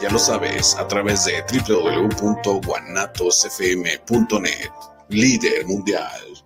ya lo sabes, a través de www.guanatosfm.net. Líder mundial.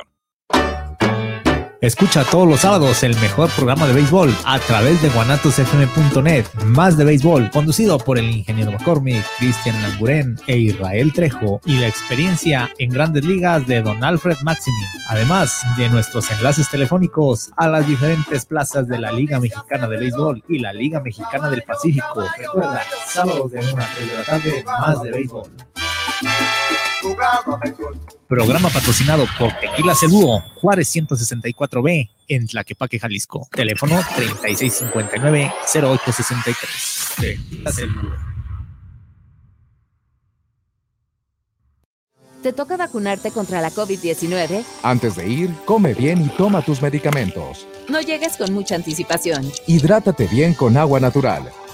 Escucha todos los sábados el mejor programa de béisbol a través de guanatosfm.net. Más de béisbol, conducido por el ingeniero McCormick, Cristian Lamburen e Israel Trejo, y la experiencia en grandes ligas de Don Alfred Maximin. Además de nuestros enlaces telefónicos a las diferentes plazas de la Liga Mexicana de Béisbol y la Liga Mexicana del Pacífico. Recuerda, sábados de 1 a 3 de la tarde, más de béisbol. Programa patrocinado por Tequila Cebudo, Juárez 164B, en Tlaquepaque, Jalisco. Teléfono 3659-0863. Tequila Cebudo. ¿Te toca vacunarte contra la COVID-19? Antes de ir, come bien y toma tus medicamentos. No llegues con mucha anticipación. Hidrátate bien con agua natural.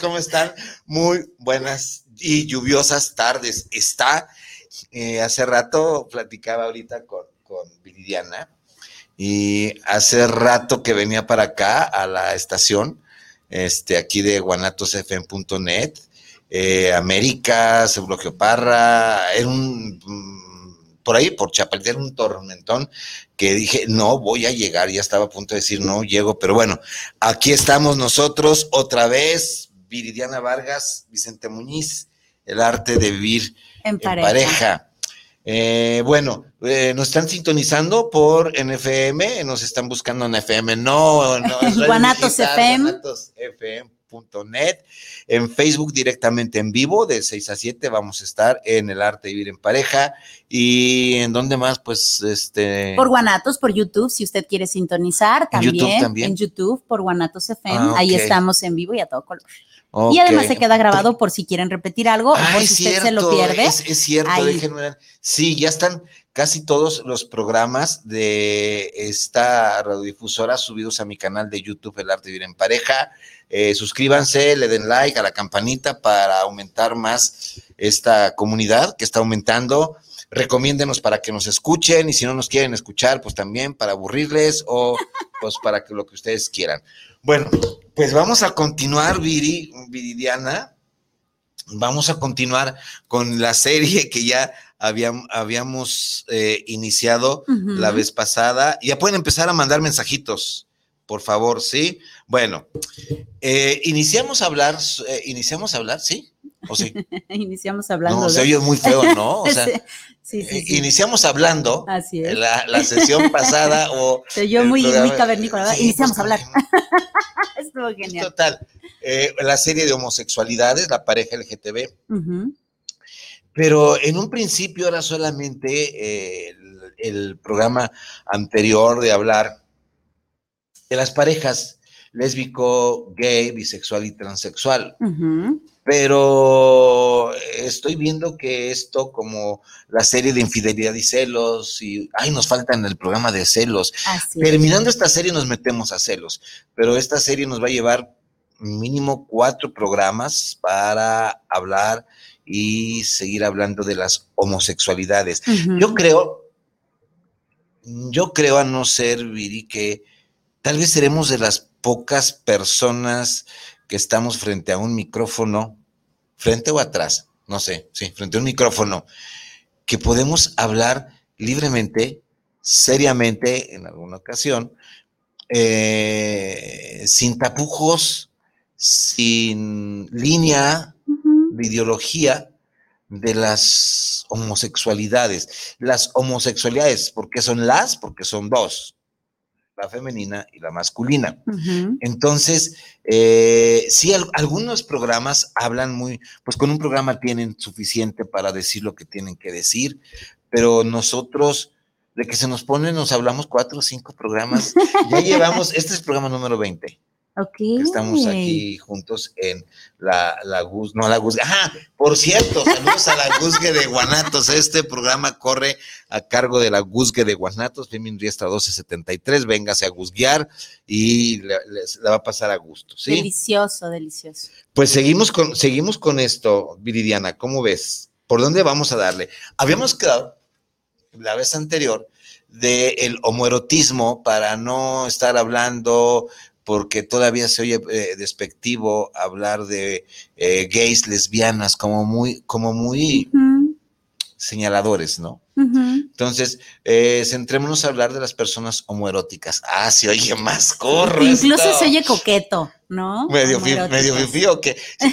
¿cómo están? Muy buenas y lluviosas tardes. Está, eh, hace rato platicaba ahorita con, con Viridiana y hace rato que venía para acá a la estación, este, aquí de guanatosfm.net, eh, América, Seguro Parra, era un, mm, por ahí, por Chapalita, era un tormentón que dije, no voy a llegar, ya estaba a punto de decir, no llego, pero bueno, aquí estamos nosotros otra vez, Viridiana Vargas, Vicente Muñiz, el arte de vivir En en pareja. Eh, bueno, eh, nos están sintonizando por NFM, nos están buscando en FM, no, no, Guanatos FM. guanatosfm.net, en Facebook directamente en vivo, de 6 a 7 vamos a estar en el arte de vivir en pareja, y en donde más, pues, este... Por Guanatos, por YouTube, si usted quiere sintonizar, también. YouTube también. En YouTube, por Guanatos FM. Ah, Ahí estamos en vivo y a todo color. Y además se queda grabado por si quieren repetir algo o Ah, por es si usted se lo pierde. Es, es cierto, ahí. déjenme. Sí, ya están casi todos los programas de esta radiodifusora subidos a mi canal de YouTube, El Arte de Vivir en Pareja. Eh, suscríbanse, le den like a la campanita para aumentar más esta comunidad que está aumentando. Recomiéndenos para que nos escuchen y si no nos quieren escuchar, pues también para aburrirles o pues para que lo que ustedes quieran. Bueno, pues vamos a continuar, Viri, Viridiana. Vamos a continuar con la serie que ya habíam- habíamos eh, iniciado la vez pasada. Ya pueden empezar a mandar mensajitos, por favor, ¿sí? Bueno, eh, iniciamos a hablar, eh, iniciamos a hablar, ¿sí? ¿O sí? Iniciamos hablando. No, de- se oye muy feo, ¿no? O sea, sí, sí, sí, eh, iniciamos hablando Así es. la, la sesión pasada o... Se oyó muy, programa- muy cavernícola, ¿verdad? Sí, Iniciamos pues, a hablar. Estuvo genial. Total. Eh, la serie de homosexualidades, la pareja LGTB, pero en un principio era solamente eh, el, el programa anterior de hablar de las parejas lésbico, gay, bisexual y transexual. Ujú. Pero estoy viendo que esto, como la serie de infidelidad y celos, y ay, nos falta en el programa de celos. Así es. Terminando esta serie nos metemos a celos, pero esta serie nos va a llevar mínimo cuatro programas para hablar y seguir hablando de las homosexualidades. Yo creo, yo creo a no ser, Viri, que tal vez seremos de las pocas personas que estamos frente a un micrófono, frente o atrás, no sé, sí, frente a un micrófono, que podemos hablar libremente, seriamente, en alguna ocasión, eh, sin tapujos, sin línea de ideología de las homosexualidades. Las homosexualidades, ¿por qué son las? Porque son dos, la femenina y la masculina. Entonces, eh, sí, al- algunos programas hablan muy, pues con un programa tienen suficiente para decir lo que tienen que decir, pero nosotros, de que se nos pone, nos hablamos cuatro o cinco programas. Ya llevamos, este es el programa número 20 Estamos aquí juntos en la, la Gus, no la Gus, ajá, por cierto, saludos a la Guzgue de Guanatos, este programa corre a cargo de la Guzgue de Guanatos, Femin Riestra 1273, véngase a guzguear y le va a pasar a gusto, ¿sí? Delicioso, delicioso. Pues seguimos con, seguimos con esto, Viridiana, ¿cómo ves? ¿Por dónde vamos a darle? Habíamos quedado la vez anterior del homoerotismo para no estar hablando porque todavía se oye eh, despectivo hablar de eh, gays, lesbianas, como muy, como muy señaladores, ¿no? Entonces, eh, centrémonos a hablar de las personas homoeróticas. Ah, se oye más corro. Incluso esto. se oye coqueto, ¿no? Medio, medio fifí o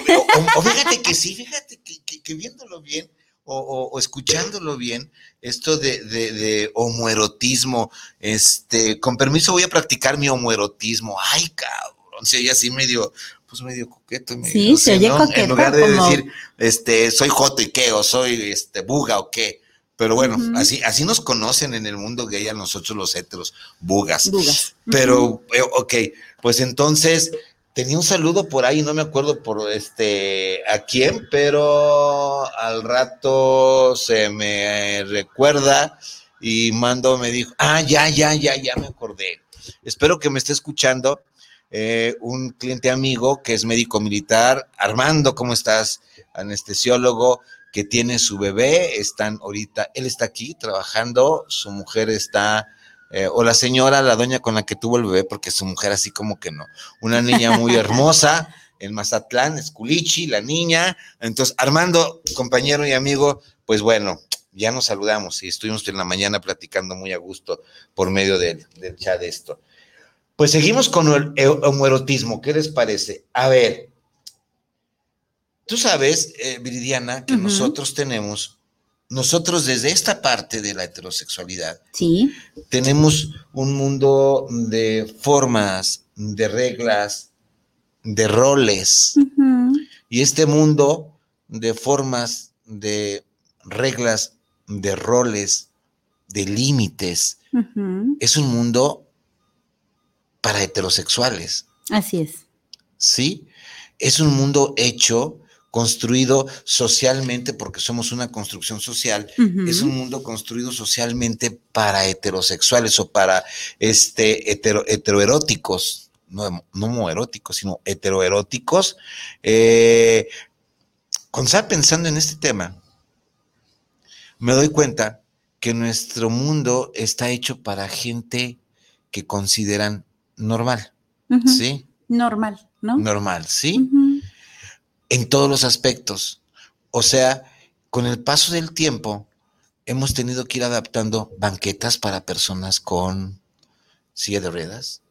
o, o- o fíjate que sí, fíjate que, que- que viéndolo bien o, o- o escuchándolo bien, esto de, de- de homoerotismo, este, con permiso voy a practicar mi homoerotismo. Ay, cabrón, se oye así medio, pues medio coqueto. medio, Sí, no se sé, oye ¿no? coqueto, En lugar de como- decir, este, soy joto y qué, o soy este buga o qué. Pero bueno, así, así nos conocen en el mundo gay a nosotros los heteros, bugas. Bugas. Pero, eh, ok, pues entonces tenía un saludo por ahí, no me acuerdo por este a quién, pero al rato se me recuerda y mando me dijo, ah, ya, ya, ya, ya me acordé. Espero que me esté escuchando eh, un cliente amigo que es médico militar. Armando, ¿cómo estás? Anestesiólogo que tiene su bebé, están ahorita, él está aquí trabajando, su mujer está eh, o la señora, la doña con la que tuvo el bebé, porque su mujer así como que no. Una niña muy hermosa en Mazatlán, es Culichi, la niña. Entonces, Armando, compañero y amigo, pues bueno, ya nos saludamos y estuvimos en la mañana platicando muy a gusto por medio del, del chat de esto. Pues seguimos con el eh, homoerotismo, ¿qué les parece? A ver, tú sabes, eh, Viridiana, que nosotros tenemos, nosotros desde esta parte de la heterosexualidad, Sí. tenemos un mundo de formas, de reglas, de roles. Y este mundo de formas, de reglas, de roles, de límites, es un mundo para heterosexuales, Así es. ¿sí? Es un mundo hecho, construido socialmente, porque somos una construcción social, es un mundo construido socialmente para heterosexuales o para este hetero- heteroeróticos, no, no homoeróticos, sino heteroeróticos. Eh, cuando estaba pensando en este tema, me doy cuenta que nuestro mundo está hecho para gente que consideran normal. ¿sí? Normal, ¿no? Normal, ¿sí? Ujú. En todos los aspectos. O sea, con el paso del tiempo, hemos tenido que ir adaptando banquetas para personas con silla de ruedas.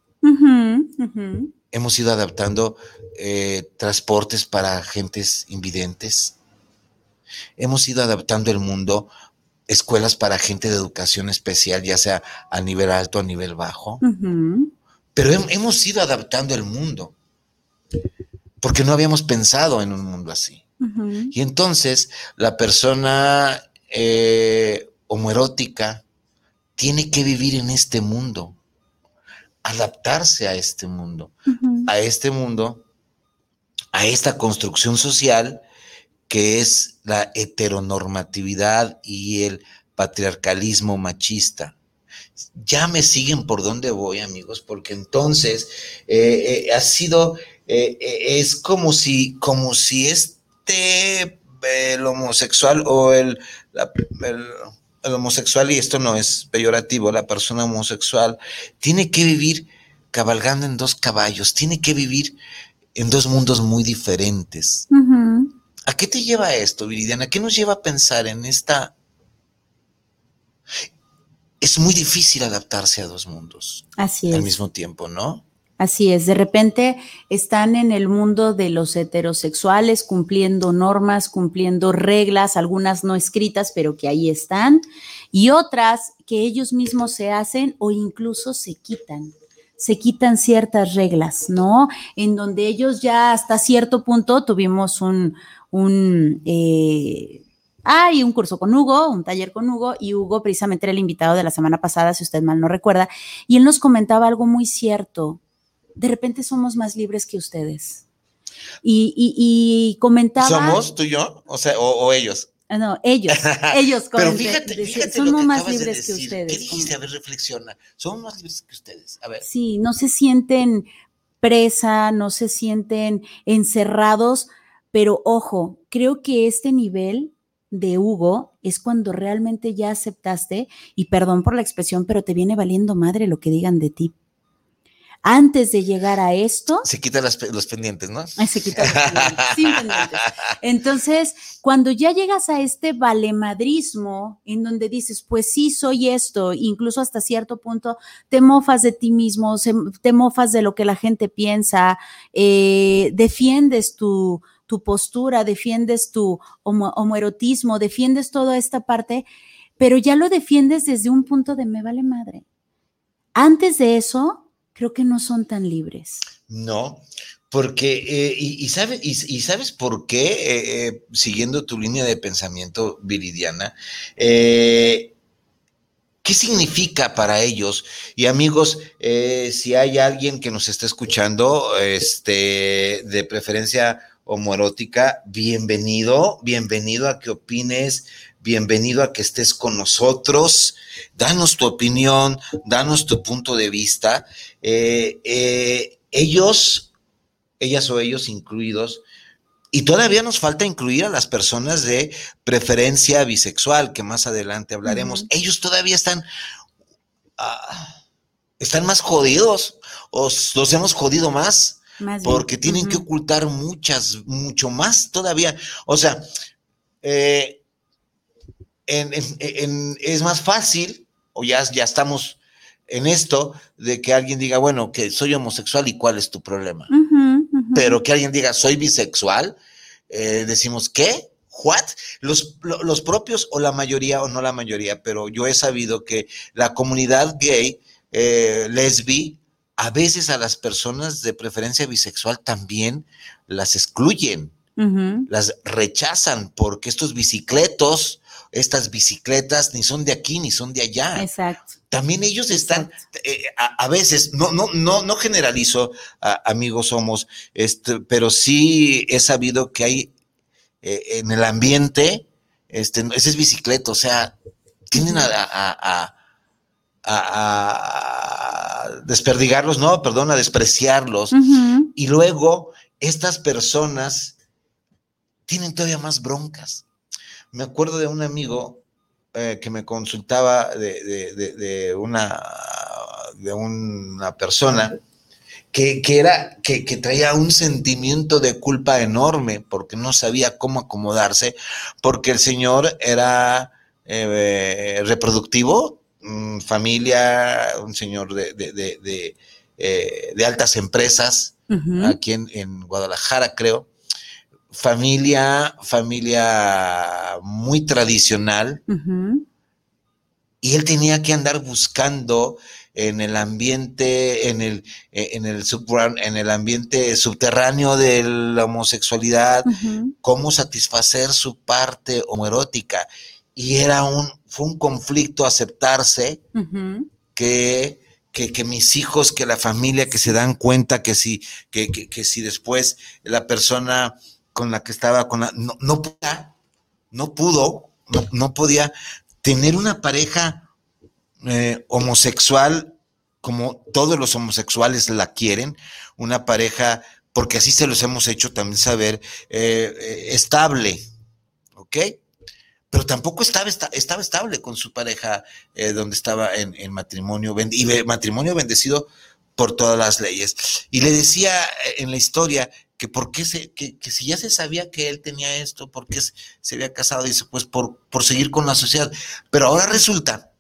Hemos ido adaptando eh, transportes para gentes invidentes. Hemos ido adaptando el mundo, escuelas para gente de educación especial, ya sea a nivel alto o a nivel bajo. Pero hem- hemos ido adaptando el mundo, porque no habíamos pensado en un mundo así. Y entonces la persona eh, homoerótica tiene que vivir en este mundo, adaptarse a este mundo, a este mundo, a esta construcción social que es la heteronormatividad y el patriarcalismo machista. Ya me siguen por dónde voy, amigos, porque entonces eh, eh, ha sido, eh, eh, es como si, como si este, el homosexual o el, la- el, el homosexual, y esto no es peyorativo, la persona homosexual, tiene que vivir cabalgando en dos caballos, tiene que vivir en dos mundos muy diferentes. ¿A qué te lleva esto, Viridiana? ¿Qué nos lleva a pensar en esta... Es muy difícil adaptarse a dos mundos Así al mismo tiempo, ¿no? Así es, de repente están en el mundo de los heterosexuales cumpliendo normas, cumpliendo reglas, algunas no escritas, pero que ahí están, y otras que ellos mismos se hacen o incluso se quitan. Se quitan ciertas reglas, ¿no? En donde ellos ya hasta cierto punto tuvimos un, un eh, hay un curso con Hugo, un taller con Hugo, y Hugo precisamente era el invitado de la semana pasada, si usted mal no recuerda, y él nos comentaba algo muy cierto. De repente somos más libres que ustedes. Y, y- y comentaba. ¿Somos tú y yo? O sea, o, o ellos. Ah, No, ellos, ellos Pero comenta- fíjate, fíjate lo somos que más de libres que ustedes. ¿Qué dijiste? A ver, reflexiona. Somos más libres que ustedes. A ver. Sí, no se sienten presa, no se sienten encerrados, pero ojo, creo que este nivel de Hugo es cuando realmente ya aceptaste, y perdón por la expresión, pero te viene valiendo madre lo que digan de ti. Antes de llegar a esto, Se quitan las los pendientes, ¿no? Se quita los pendientes, sin pendientes. Entonces, cuando ya llegas a este valemadrismo, en donde dices, pues sí, soy esto, incluso hasta cierto punto te mofas de ti mismo, se- te mofas de lo que la gente piensa, eh, defiendes tu, tu postura, defiendes tu homo- homoerotismo, defiendes toda esta parte, pero ya lo defiendes desde un punto de me vale madre. Antes de eso, creo que no son tan libres. No, porque, eh, y, y y- sabes por qué, Eh, eh, siguiendo tu línea de pensamiento viridiana, ¿qué significa para ellos? Y amigos, si hay alguien que nos está escuchando, este, de preferencia homoerótica, bienvenido, bienvenido a que opines, bienvenido a que estés con nosotros, danos tu opinión, danos tu punto de vista. Eh, eh, ellos, ellas o ellos incluidos, y todavía nos falta incluir a las personas de preferencia bisexual, que más adelante hablaremos. Ellos todavía están, ah, están más jodidos, o s- los hemos jodido más, porque tienen que ocultar muchas, mucho más todavía. O sea, eh, en- en- en- es más fácil, o ya, ya estamos en esto, de que alguien diga, bueno, que soy homosexual y cuál es tu problema. Pero que alguien diga, soy bisexual, eh, decimos, ¿qué? ¿What? Los, lo- los propios, o la mayoría, o no la mayoría, pero yo he sabido que la comunidad gay, eh, lesbi, a veces a las personas de preferencia bisexual también las excluyen las rechazan porque estos bicicletos, estas bicicletas ni son de aquí ni son de allá. Exacto. También ellos están, eh, a, a veces, no, no, no, no generalizo, a- amigos somos, este, pero sí he sabido que hay eh, en el ambiente, este, ese es bicicleta, o sea, tienden a, a- a- desperdigarlos, no, perdón, a despreciarlos. Y luego estas personas tienen todavía más broncas. Me acuerdo de un amigo eh, que me consultaba de, de- de- de una, de una persona que, que era, que, que traía un sentimiento de culpa enorme porque no sabía cómo acomodarse, porque el señor era eh, reproductivo, mm, familia, un señor de, de- de- eh, altas empresas, aquí en, en Guadalajara, creo. Familia, familia muy tradicional, y él tenía que andar buscando en el ambiente, en el, eh, en el, en el ambiente subterráneo de la homosexualidad, cómo satisfacer su parte homoerótica. Y era un, fue un conflicto aceptarse que, que, que mis hijos, que la familia, que se dan cuenta que si, que, que, que si después la persona con la que estaba, con la, no, no pudo, no pudo, no, podía tener una pareja eh, homosexual como todos los homosexuales la quieren, una pareja, porque así se los hemos hecho también saber, eh, eh, estable, ¿ok? Pero tampoco estaba, esta- estaba estable con su pareja donde estaba en, en matrimonio, y matrimonio bendecido por todas las leyes. Y le decía en la historia que por qué se, que, que si ya se sabía que él tenía esto, por qué se, había casado, dice, pues por, por seguir con la sociedad. Pero ahora resulta,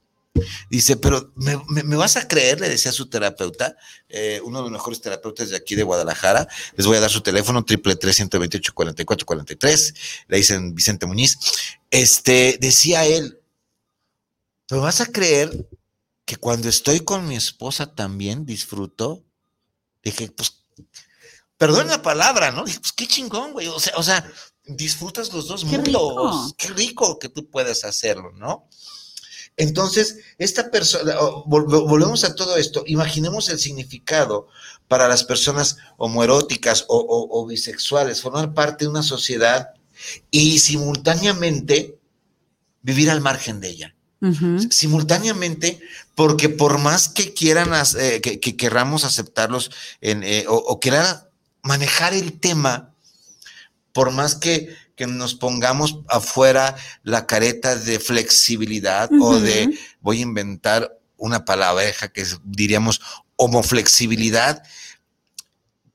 dice, pero ¿me, vas a creer? Le decía su terapeuta, eh, uno de los mejores terapeutas de aquí de Guadalajara, les voy a dar su teléfono, triple tres ciento veintiocho cuarenta y cuatro cuarenta y tres, le dicen Vicente Muñiz, este, decía él, ¿me vas a creer que cuando estoy con mi esposa también disfruto? Dije, pues, perdón la palabra, ¿no? Dije, pues qué chingón, güey. O sea, o sea, disfrutas los dos Qué mundos. rico. Qué rico que tú puedas hacerlo, ¿no? Entonces, esta persona, volvemos a todo esto, imaginemos el significado para las personas homoeróticas o, o- o bisexuales, formar parte de una sociedad y simultáneamente vivir al margen de ella simultáneamente, porque por más que quieran, eh, que, que querramos aceptarlos en, eh, o, o quieran manejar el tema, por más que, que nos pongamos afuera la careta de flexibilidad o de, voy a inventar una palabreja que es, diríamos homoflexibilidad,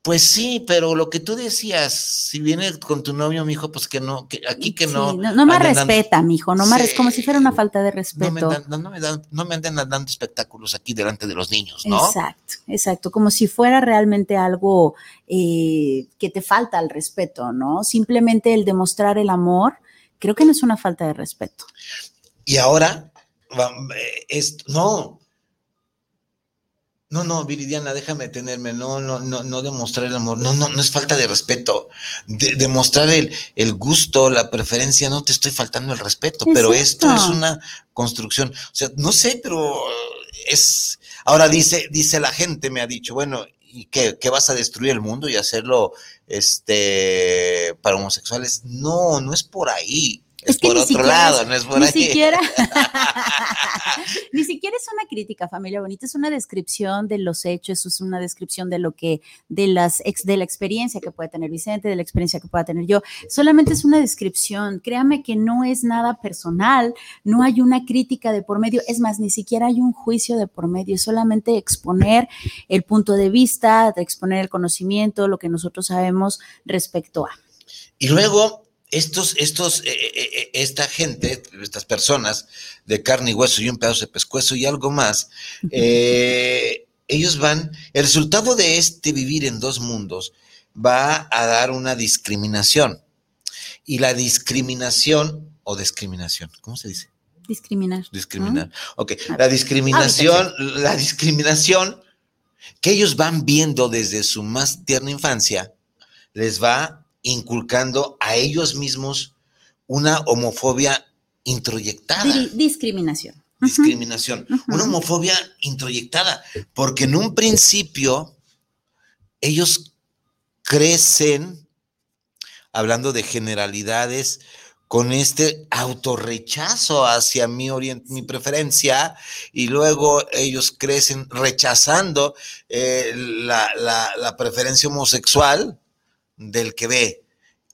pues sí, pero lo que tú decías, si viene con tu novio, mijo, pues que no, que aquí que no. Sí, no, no me dando- respeta, mijo, no me Sí. como si fuera una falta de no me, respeto. dan- no, no me dan- no me anden dando espectáculos aquí delante de los niños, ¿no? Exacto, exacto, como si fuera realmente algo eh, que te falta al respeto, ¿no? Simplemente el demostrar el amor, creo que no es una falta de respeto. Y ahora, eh, es, no, no, no, Viridiana, déjame tenerme, no, no, no, no demostrar el amor, no, no, no es falta de respeto, De- demostrar el, el gusto, la preferencia, no te estoy faltando el respeto, pero esto es una construcción, o sea, no sé, pero es, ahora dice, dice la gente, me ha dicho, bueno, ¿y qué, qué vas a destruir el mundo y hacerlo, este, para homosexuales? No, no es por ahí. Es, Es que por ni otro siquiera lado, no es por ni ahí. siquiera, ni siquiera es una crítica, familia bonita, es una descripción de los hechos, es una descripción de lo que, de las ex, de la experiencia que puede tener Vicente, de la experiencia que pueda tener yo. Solamente es una descripción. Créame que no es nada personal, no hay una crítica de por medio, es más, ni siquiera hay un juicio de por medio, es solamente exponer el punto de vista, de exponer el conocimiento, lo que nosotros sabemos respecto a. Y luego, estos, estos, eh, eh, eh, esta gente, estas personas de carne y hueso y un pedazo de pescuezo y algo más, eh, ellos van, el resultado de este vivir en dos mundos va a dar una discriminación. Y la discriminación, o discriminación, ¿cómo se dice? Discriminar. Discriminar. Ok, Ah, la discriminación, la discriminación que ellos van viendo desde su más tierna infancia, les va inculcando a ellos mismos una homofobia introyectada, discriminación. Discriminación, una homofobia introyectada, porque en un principio ellos crecen, hablando de generalidades, con este autorrechazo hacia mi, mi preferencia y luego ellos crecen rechazando eh, la, la- la preferencia homosexual del que ve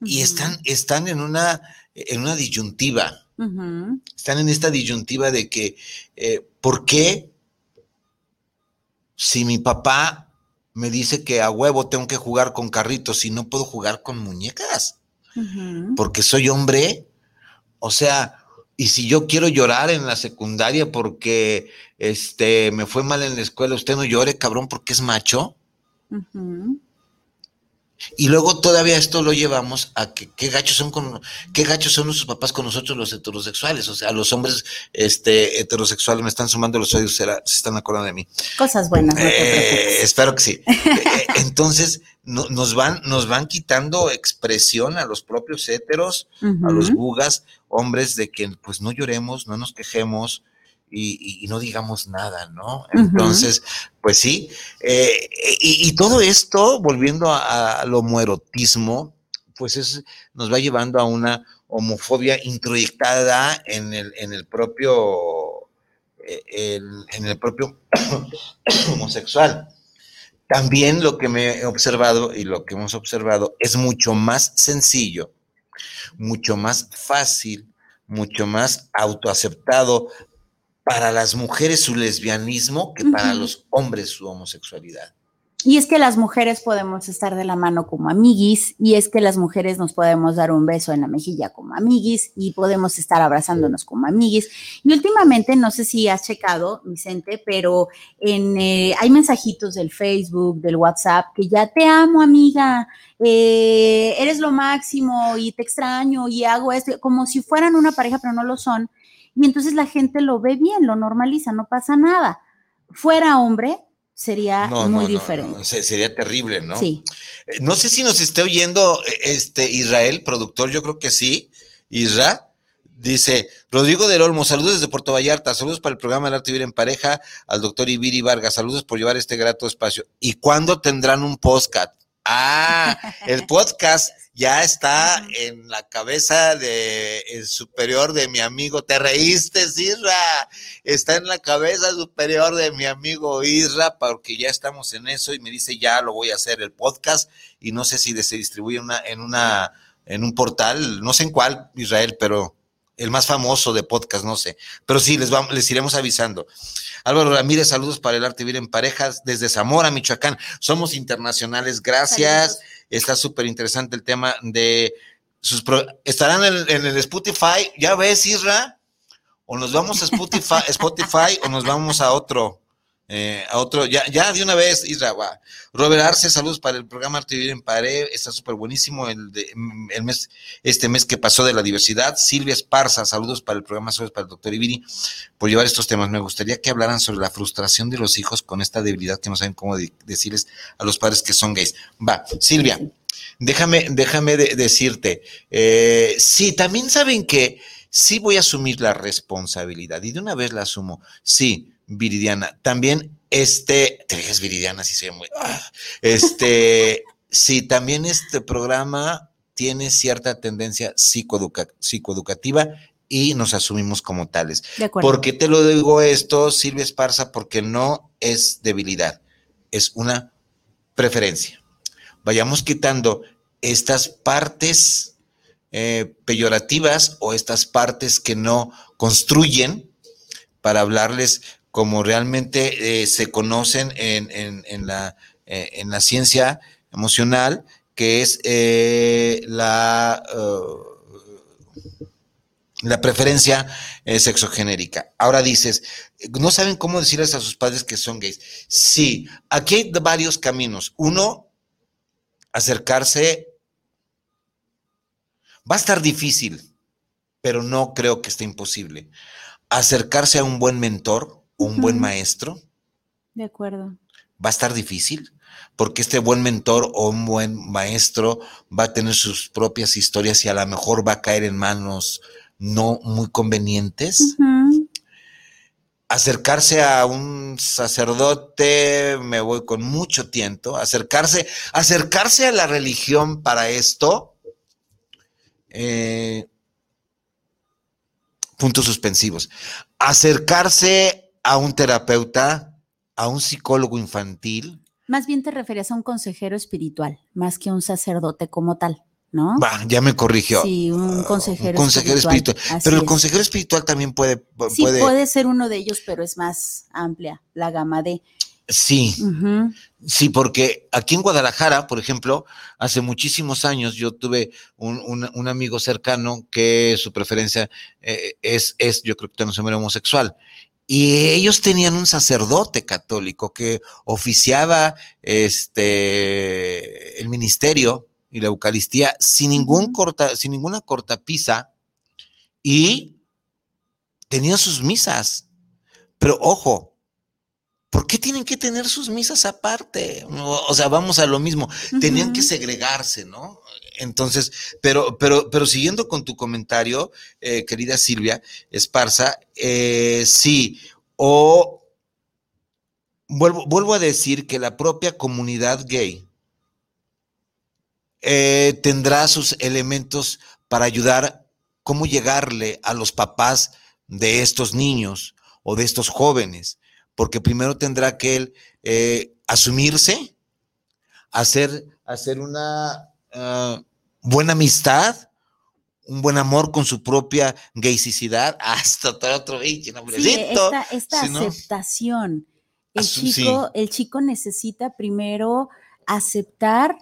y están, están en, una, en una disyuntiva, están en esta disyuntiva de que, eh, ¿por qué si mi papá me dice que a huevo tengo que jugar con carritos y no puedo jugar con muñecas? Porque soy hombre. O sea, Y si yo quiero llorar en la secundaria porque este me fue mal en la escuela, usted no llore, cabrón, porque es macho. Y luego todavía esto lo llevamos a que qué gachos son con qué gachos son nuestros papás con nosotros los heterosexuales, o sea, los hombres este heterosexuales me están sumando los oídos, será, se están acordando de mí. Cosas buenas, no Eh, espero que sí. Eh, entonces, no- nos van nos van quitando expresión a los propios heteros, a los bugas, hombres de que pues no lloremos, no nos quejemos y, no digamos nada, ¿no? Entonces, pues sí, eh, y, y todo esto, volviendo a, lo homoerotismo, pues es, nos va llevando a una homofobia introyectada en el, en el propio, eh, el- en el propio homosexual. También lo que me he observado y lo que hemos observado es mucho más sencillo, mucho más fácil, mucho más autoaceptado para las mujeres su lesbianismo que para los hombres su homosexualidad. Y es que las mujeres podemos estar de la mano como amiguis, y es que las mujeres nos podemos dar un beso en la mejilla como amiguis, y podemos estar abrazándonos como amiguis. Y últimamente, no sé si has checado, Vicente, pero en, eh, hay mensajitos del Facebook, del WhatsApp, que ya te amo, amiga, eh, eres lo máximo y te extraño y hago esto, como si fueran una pareja, pero no lo son. Y entonces la gente lo ve bien, lo normaliza, no pasa nada. Fuera hombre, sería No, muy no, diferente. no, sería terrible, ¿no? Sí. Eh, No sé si nos esté oyendo eh, este Israel, productor, yo creo que sí. Isra dice, Rodrigo del Olmo, saludos desde Puerto Vallarta, saludos para el programa El Arte Vivir en Pareja, al doctor Ibiri Vargas, saludos por llevar este grato espacio. ¿Y cuándo tendrán un podcast? Ah, el podcast ya está en la cabeza de el superior de mi amigo. Te reíste, Isra. Está en la cabeza superior de mi amigo Isra, porque ya estamos en eso y me dice ya lo voy a hacer el podcast y no sé si se distribuye una, en una en un portal, no sé en cuál, Israel, pero el más famoso de podcast, no sé. Pero sí, les, vamos, les iremos avisando. Álvaro Ramírez, saludos para el arte vivir en parejas desde Zamora, Michoacán. Somos internacionales, gracias. Saludos. Está súper interesante el tema de sus... pro- Estarán en, en el Spotify, ya ves, Isra, o nos vamos a Spotify, Spotify o nos vamos a otro. Eh, a otro, ya, ya de una vez, Isra. Robert Arce, saludos para el programa Arte Vivir en Pared, está súper buenísimo el, de, el mes, este mes que pasó de la diversidad. Silvia Esparza, saludos para el programa, saludos para el doctor Ibiri, por llevar estos temas. Me gustaría que hablaran sobre la frustración de los hijos con esta debilidad que no saben cómo de- decirles a los padres que son gays. Va, Silvia, déjame, déjame de- decirte, eh, sí, también saben que sí voy a asumir la responsabilidad y de una vez la asumo. Sí, Viridiana, también este, te dejes Viridiana, si soy muy, ah, este, sí, también este programa tiene cierta tendencia psicoeduca- psicoeducativa y nos asumimos como tales. De acuerdo. ¿Por qué te lo digo esto, Silvia Esparza? Porque no es debilidad, es una preferencia. Vayamos quitando estas partes eh, peyorativas o estas partes que no construyen para hablarles como realmente eh, se conocen eh, en la ciencia emocional, que es eh, la, uh, la preferencia sexogenérica. Ahora dices, no saben cómo decirles a sus padres que son gays. Sí, aquí hay varios caminos. Uno, acercarse. Va a estar difícil, pero no creo que esté imposible. Acercarse a un buen mentor o un buen maestro De acuerdo. va a estar difícil, porque este buen mentor o un buen maestro va a tener sus propias historias y a lo mejor va a caer en manos no muy convenientes. Acercarse a un sacerdote, me voy con mucho tiento, acercarse, acercarse a la religión para esto, eh, puntos suspensivos. Acercarse a un terapeuta, a un psicólogo infantil, Más bien te referías a un consejero espiritual, más que un sacerdote como tal, ¿no? Va, ya me corrigió. Sí, un consejero, Un consejero espiritual. Así Pero el consejero espiritual también puede, Sí, puede, ser uno de ellos, pero es más amplia la gama de. Sí, sí, porque aquí en Guadalajara, por ejemplo, hace muchísimos años yo tuve un, un- un amigo cercano que su preferencia eh, es, es, yo creo que muere homosexual. Y ellos tenían un sacerdote católico que oficiaba este el ministerio y la Eucaristía sin ningún corta, sin ninguna cortapisa y tenía sus misas. Pero ojo, ¿por qué tienen que tener sus misas aparte? O o sea, vamos a lo mismo. Tenían que segregarse, ¿no? Entonces, pero, pero, pero siguiendo con tu comentario, eh, querida Silvia Esparza, eh, sí, o vuelvo, vuelvo a decir que la propia comunidad gay eh, tendrá sus elementos para ayudar cómo llegarle a los papás de estos niños o de estos jóvenes, porque primero tendrá que él eh, asumirse, hacer, hacer una ah, buena amistad, un buen amor con su propia gaysicidad, hasta todo otro pinche Sí, esta, esta si no- aceptación. El sí. chico, el chico necesita primero aceptar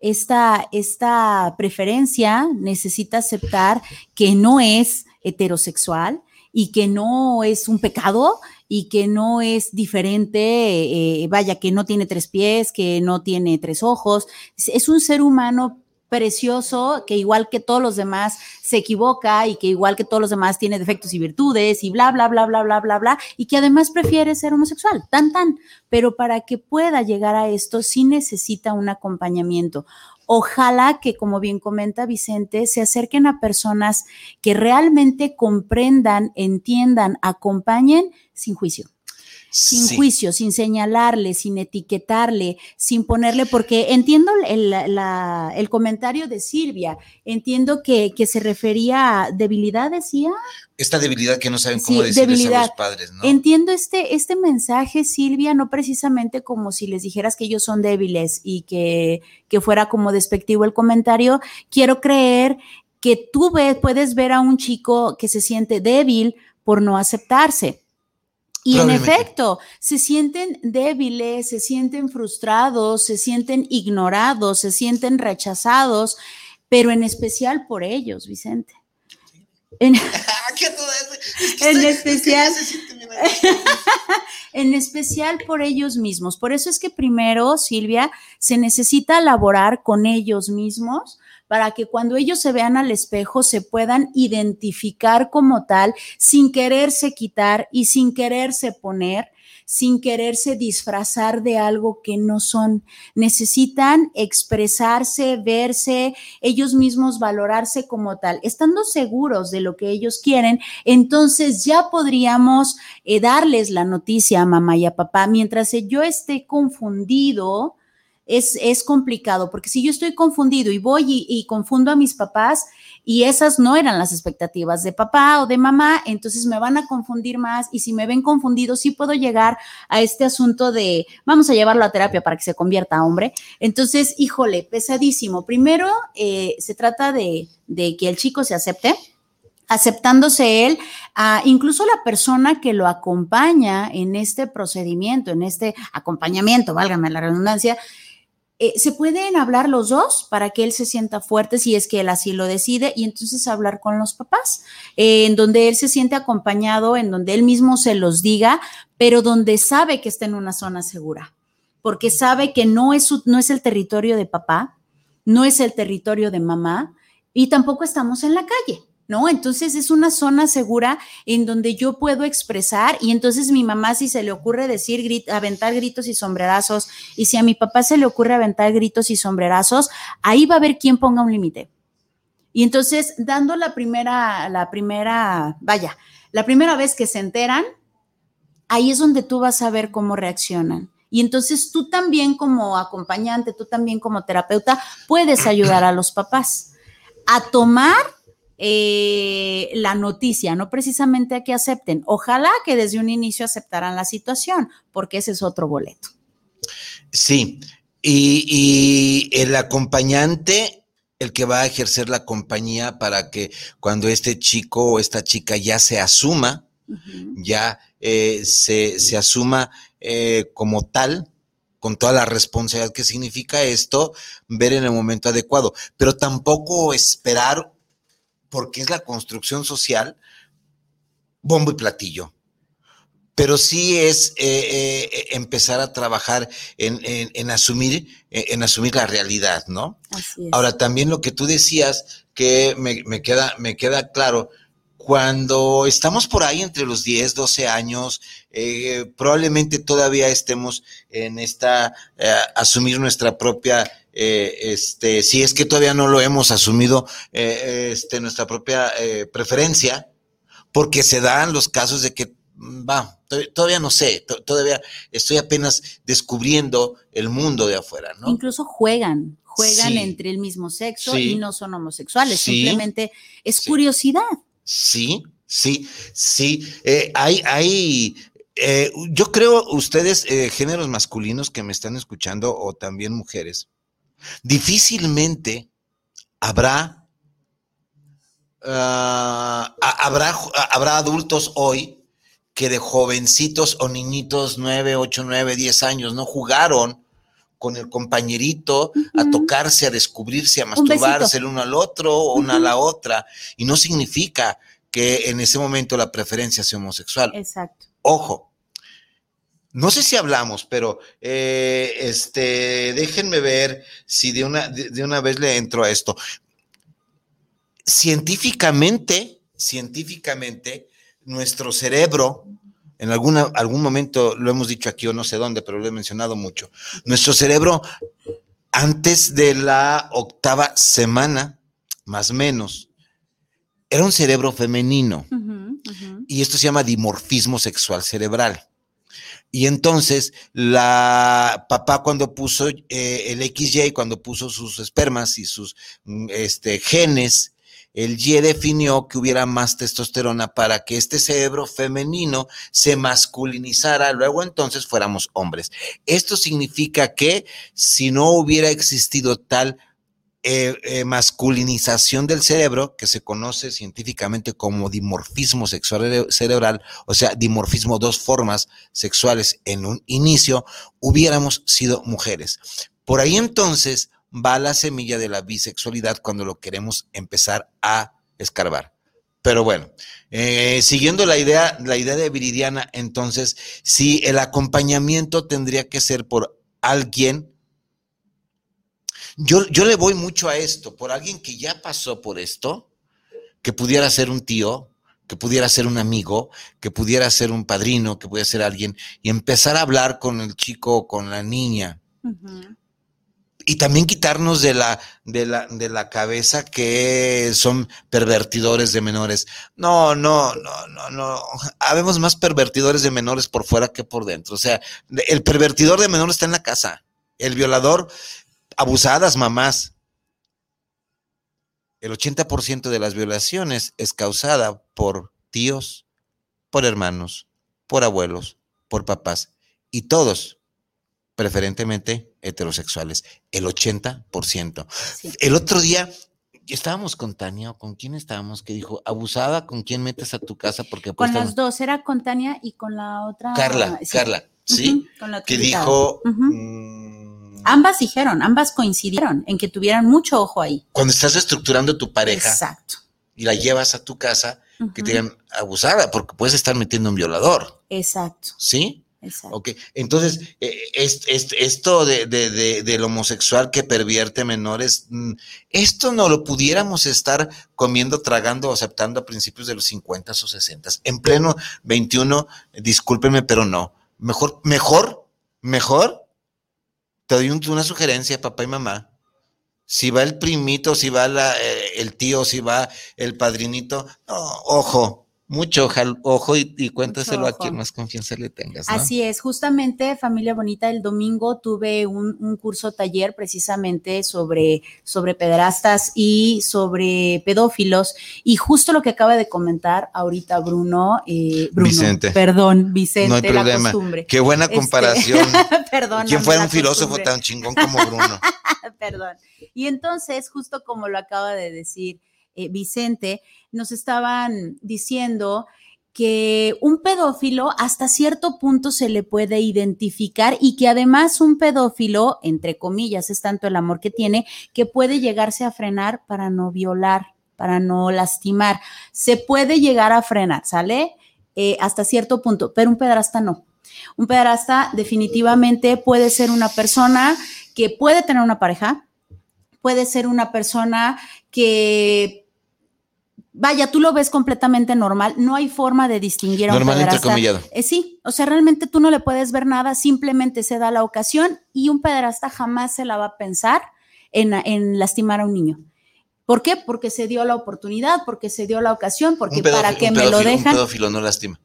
esta, esta preferencia, necesita aceptar que no es heterosexual y que no es un pecado y que no es diferente, eh, vaya, que no tiene tres pies, que no tiene tres ojos. Es- Es un ser humano precioso que igual que todos los demás se equivoca y que igual que todos los demás tiene defectos y virtudes y bla, bla, bla, bla, bla, bla, bla, y que además prefiere ser homosexual, tan, tan. Pero para que pueda llegar a esto sí necesita un acompañamiento. Ojalá que, como bien comenta Vicente, se acerquen a personas que realmente comprendan, entiendan, acompañen sin juicio sin Sí. juicio, sin señalarle, sin etiquetarle, sin ponerle, porque entiendo el, la- el comentario de Silvia, entiendo que, que se refería a debilidad, decía. Esta debilidad que no saben cómo Sí, decirles a los padres, ¿no? Entiendo este, este mensaje, Silvia, no precisamente como si les dijeras que ellos son débiles y que, que fuera como despectivo el comentario. Quiero creer que tú ves, puedes ver a un chico que se siente débil por no aceptarse. Y en efecto, se sienten débiles, se sienten frustrados, se sienten ignorados, se sienten rechazados, pero en especial por ellos, Vicente. En, Ah, En especial- en especial por ellos mismos. Por eso es que primero, Silvia, se necesita laborar con ellos mismos para que cuando ellos se vean al espejo se puedan identificar como tal sin quererse quitar y sin quererse poner, sin quererse disfrazar de algo que no son. Necesitan expresarse, verse, ellos mismos valorarse como tal. Estando seguros de lo que ellos quieren, entonces ya podríamos eh, darles la noticia a mamá y a papá. Mientras yo esté confundido, es, es complicado, porque si yo estoy confundido y voy y, confundo a mis papás y esas no eran las expectativas de papá o de mamá, entonces me van a confundir más y si me ven confundido, sí puedo llegar a este asunto de vamos a llevarlo a terapia para que se convierta a hombre. Entonces, híjole, pesadísimo. Primero, eh, se trata de, que el chico se acepte aceptándose él, incluso la persona que lo acompaña en este procedimiento, en este acompañamiento, válgame la redundancia, eh, se pueden hablar los dos para que él se sienta fuerte si es que él así lo decide y entonces hablar con los papás, eh, en donde él se siente acompañado, en donde él mismo se los diga, pero donde sabe que está en una zona segura, porque sabe que no es, su- no es el territorio de papá, no es el territorio de mamá y tampoco estamos en la calle. ¿No? Entonces es una zona segura en donde yo puedo expresar y entonces mi mamá si se le ocurre decir, grit- aventar gritos y sombrerazos y si a mi papá se le ocurre aventar gritos y sombrerazos, ahí va a haber quien ponga un límite. Y entonces, dando la primera, la primera, vaya, la primera vez que se enteran, ahí es donde tú vas a ver cómo reaccionan. Y entonces tú también como acompañante, tú también como terapeuta, puedes ayudar a los papás a tomar eh, la noticia, no precisamente a que acepten. Ojalá que desde un inicio aceptaran la situación, porque ese es otro boleto. Sí, y, y el acompañante, el que va a ejercer la compañía para que cuando este chico o esta chica ya se asuma, ya eh, se, se asuma eh, como tal, con toda la responsabilidad que significa esto, ver en el momento adecuado, pero tampoco esperar, porque es la construcción social, bombo y platillo. Pero sí es eh, eh, empezar a trabajar en, en- en asumir, eh, en asumir la realidad, ¿no? Así es. Ahora, también lo que tú decías, que me, me queda, me queda claro, cuando estamos por ahí entre los 10, 12 años, eh, probablemente todavía estemos en esta, eh, asumir nuestra propia, eh, este, si es que todavía no lo hemos asumido, eh, este, nuestra propia preferencia, porque se dan los casos de que, mm, va, to- todavía no sé, to- todavía estoy apenas descubriendo el mundo de afuera, ¿no? Incluso juegan, juegan Sí. entre el mismo sexo Sí. y no son homosexuales, Sí. simplemente es curiosidad. Sí, sí, sí. Eh, hay, hay, eh, yo creo ustedes, eh, géneros masculinos que me están escuchando o también mujeres, difícilmente habrá, ah, ha- habrá, habrá adultos hoy que de jovencitos o niñitos 9, 8, 9, 10 años no jugaron con el compañerito a tocarse, a descubrirse, a masturbarse el uno al otro o una a la otra. Y no significa que en ese momento la preferencia sea homosexual. Exacto. Ojo, no sé si hablamos, pero eh, este, déjenme ver si de una, de, de una vez le entro a esto. Científicamente, científicamente, nuestro cerebro, en alguna, algún momento lo hemos dicho aquí o no sé dónde, pero lo he mencionado mucho, nuestro cerebro antes de la octava semana, más o menos, era un cerebro femenino. Y esto se llama dimorfismo sexual cerebral. Y entonces, la papá cuando puso eh, el XY, cuando puso sus espermas y sus mm, este, genes, el Y definió que hubiera más testosterona para que este cerebro femenino se masculinizara, luego entonces fuéramos hombres. Esto significa que si no hubiera existido tal eh, eh, masculinización del cerebro, que se conoce científicamente como dimorfismo sexual cere- cerebral, o sea, dimorfismo, dos formas sexuales en un inicio, hubiéramos sido mujeres. Por ahí entonces va la semilla de la bisexualidad cuando lo queremos empezar a escarbar. Pero bueno, eh, siguiendo la idea, la idea de Viridiana, entonces, si el acompañamiento tendría que ser por alguien yo, yo le voy mucho a esto, por alguien que ya pasó por esto, que pudiera ser un tío, que pudiera ser un amigo, que pudiera ser un padrino, que pudiera ser alguien, y empezar a hablar con el chico o con la niña. Y también quitarnos de la, de la, de la cabeza que son pervertidores de menores. No, no, no, no, no. Habemos más pervertidores de menores por fuera que por dentro. O sea, el pervertidor de menores está en la casa. El violador, abusadas mamás. El 80% de las violaciones es causada por tíos, por hermanos, por abuelos, por papás. Y todos, preferentemente heterosexuales. El 80%. Sí. El otro día estábamos con Tania o con quién estábamos que dijo, abusada, ¿con quién metes a tu casa? Porque Con las dos, era con Tania y con la otra. Carla, sí. Carla, ¿sí? Con la que dijo, mm, Ambas dijeron, ambas coincidieron en que tuvieran mucho ojo ahí. cuando estás estructurando tu pareja Exacto. y la llevas a tu casa, que te digan abusada, porque puedes estar metiendo un violador, Exacto. ¿sí? Exacto. Ok, entonces, eh, es- es- esto de, de- de- del homosexual que pervierte menores, mm, esto no lo pudiéramos estar comiendo, tragando o aceptando a principios de los 50 o 60. En pleno 21, discúlpenme, pero no. Mejor, mejor, mejor, te doy un- una sugerencia, papá y mamá. Si va el primito, si va eh, el tío, si va el padrinito, ojo, mucho ojo y, y cuéntaselo a quien más confianza le tengas. ¿no? Así es, justamente familia bonita, el domingo tuve un, un curso taller precisamente sobre, sobre pederastas y sobre pedófilos y justo lo que acaba de comentar ahorita Bruno, eh, Bruno Vicente. perdón, Vicente, No hay la problema. costumbre. Qué buena Este, comparación. Perdón. ¿Quién fue un filósofo tan chingón como Bruno? Perdón. Y entonces, justo como lo acaba de decir eh, Vicente, nos estaban diciendo que un pedófilo hasta cierto punto se le puede identificar y que además un pedófilo, entre comillas, es tanto el amor que tiene, que puede llegarse a frenar para no violar, para no lastimar. Se puede llegar a frenar, ¿sale? Eh, hasta cierto punto, pero un pedrasta no. Un pedrasta definitivamente puede ser una persona que puede tener una pareja, puede ser una persona que vaya, tú lo ves completamente normal, no hay forma de distinguir a un Normal pederasta. entrecomillado. Eh, sí, o sea, realmente tú no le puedes ver nada, simplemente se da la ocasión y un pederasta jamás se la va a pensar en, en lastimar a un niño. ¿Por qué? Porque se dio la oportunidad, porque se dio la ocasión, porque Un pedófilo- para que un me lo dejan. Un pedófilo no lastima.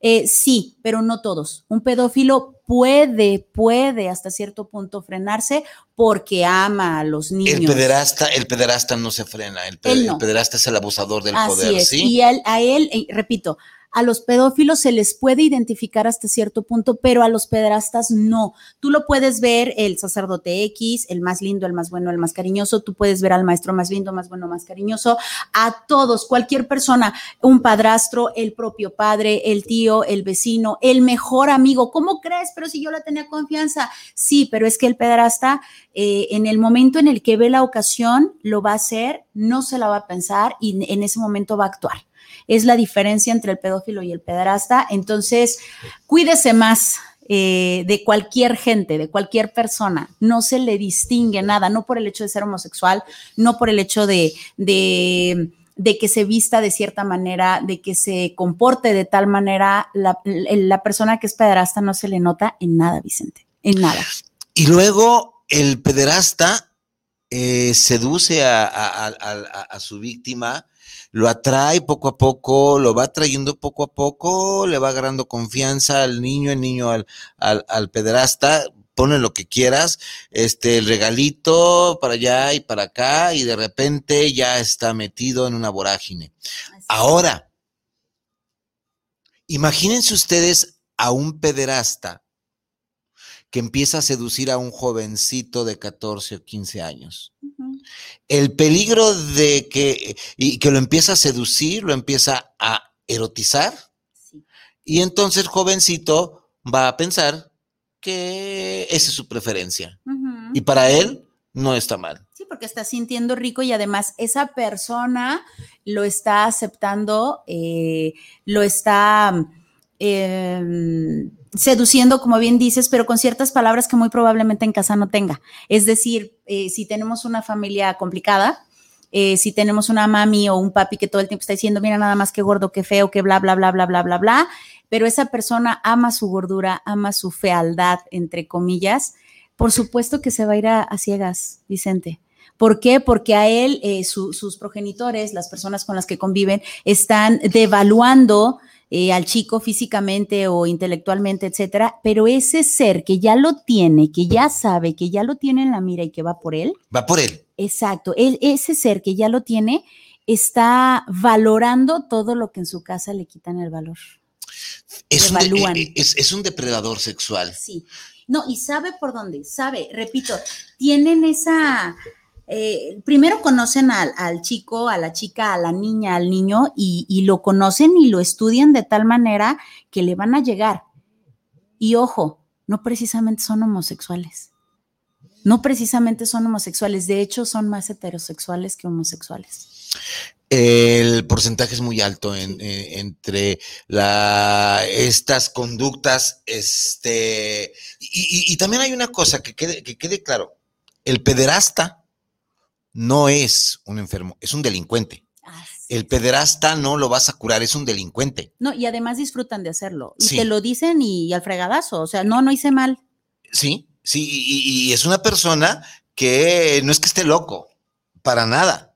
Eh, sí, pero no todos. Un pedófilo puede, puede hasta cierto punto frenarse porque ama a los niños. El pederasta, el pederasta no se frena. El, no. el pederasta es el abusador del Así poder, es. ¿sí? Y él, a él, eh, repito, a los pedófilos se les puede identificar hasta cierto punto, pero a los pederastas no. Tú lo puedes ver el sacerdote X, el más lindo, el más bueno, el más cariñoso. Tú puedes ver al maestro más lindo, más bueno, más cariñoso. A todos, cualquier persona, un padrastro, el propio padre, el tío, el vecino, el mejor amigo. ¿Cómo crees? Pero si yo le tenía confianza. Sí, pero es que el pederasta, eh, en el momento en el que ve la ocasión, lo va a hacer, no se la va a pensar y en ese momento va a actuar. Es la diferencia entre el pedófilo y el pederasta. Entonces, cuídese más. eh, de cualquier gente, de cualquier persona, no se le distingue nada, no por el hecho de ser homosexual, no por el hecho de, de, que se vista de cierta manera, de que se comporte de tal manera, la, la persona que es pederasta no se le nota en nada, Vicente, en nada. Y luego el pederasta eh, seduce a- a su víctima, lo atrae poco a poco, lo va trayendo poco a poco, le va agarrando confianza al niño, el niño al, al, al pederasta, pone lo que quieras, este, el regalito para allá y para acá, y de repente ya está metido en una vorágine. Ahora, imagínense ustedes a un pederasta que empieza a seducir a un jovencito de 14 o 15 años. El peligro de que, y que lo empieza a seducir, lo empieza a erotizar, y entonces el jovencito va a pensar que esa es su preferencia. Y para él no está mal. Sí, porque está sintiendo rico y además esa persona lo está aceptando, eh, lo está eh, seduciendo, como bien dices, pero con ciertas palabras que muy probablemente en casa no tenga. Es decir, eh, si tenemos una familia complicada, eh, si tenemos una mami o un papi que todo el tiempo está diciendo, mira nada más que gordo, que feo, que bla, bla, bla, bla, bla, bla, bla, pero esa persona ama su gordura, ama su fealdad, entre comillas, por supuesto que se va a ir a, a ciegas, Vicente. ¿Por qué? Porque a él, eh, su- sus progenitores, las personas con las que conviven, están devaluando eh, al chico físicamente o intelectualmente, etcétera, pero ese ser que ya lo tiene, que ya sabe, que ya lo tiene en la mira y que va por él, Va por él. exacto, él- ese ser que ya lo tiene está valorando todo lo que en su casa le quitan el valor. Es un, de- eh, es- es un depredador sexual. Sí. No, y sabe por dónde, sabe, repito, tienen esa, eh, primero conocen al, al chico, a la chica, a la niña, al niño, y, y lo conocen y lo estudian de tal manera que le van a llegar. Y ojo, no precisamente son homosexuales. No precisamente son homosexuales, de hecho son más heterosexuales que homosexuales. El porcentaje es muy alto en- en- entre la, estas conductas. Este, y, y- y también hay una cosa que quede, que quede claro. El pederasta no es un enfermo, es un delincuente. El pederasta no lo vas a curar, es un delincuente. No, y además disfrutan de hacerlo. Y Sí. te lo dicen y, al fregadazo, o sea, no, no hice mal. Sí, sí, y, y es una persona que no es que esté loco, para nada.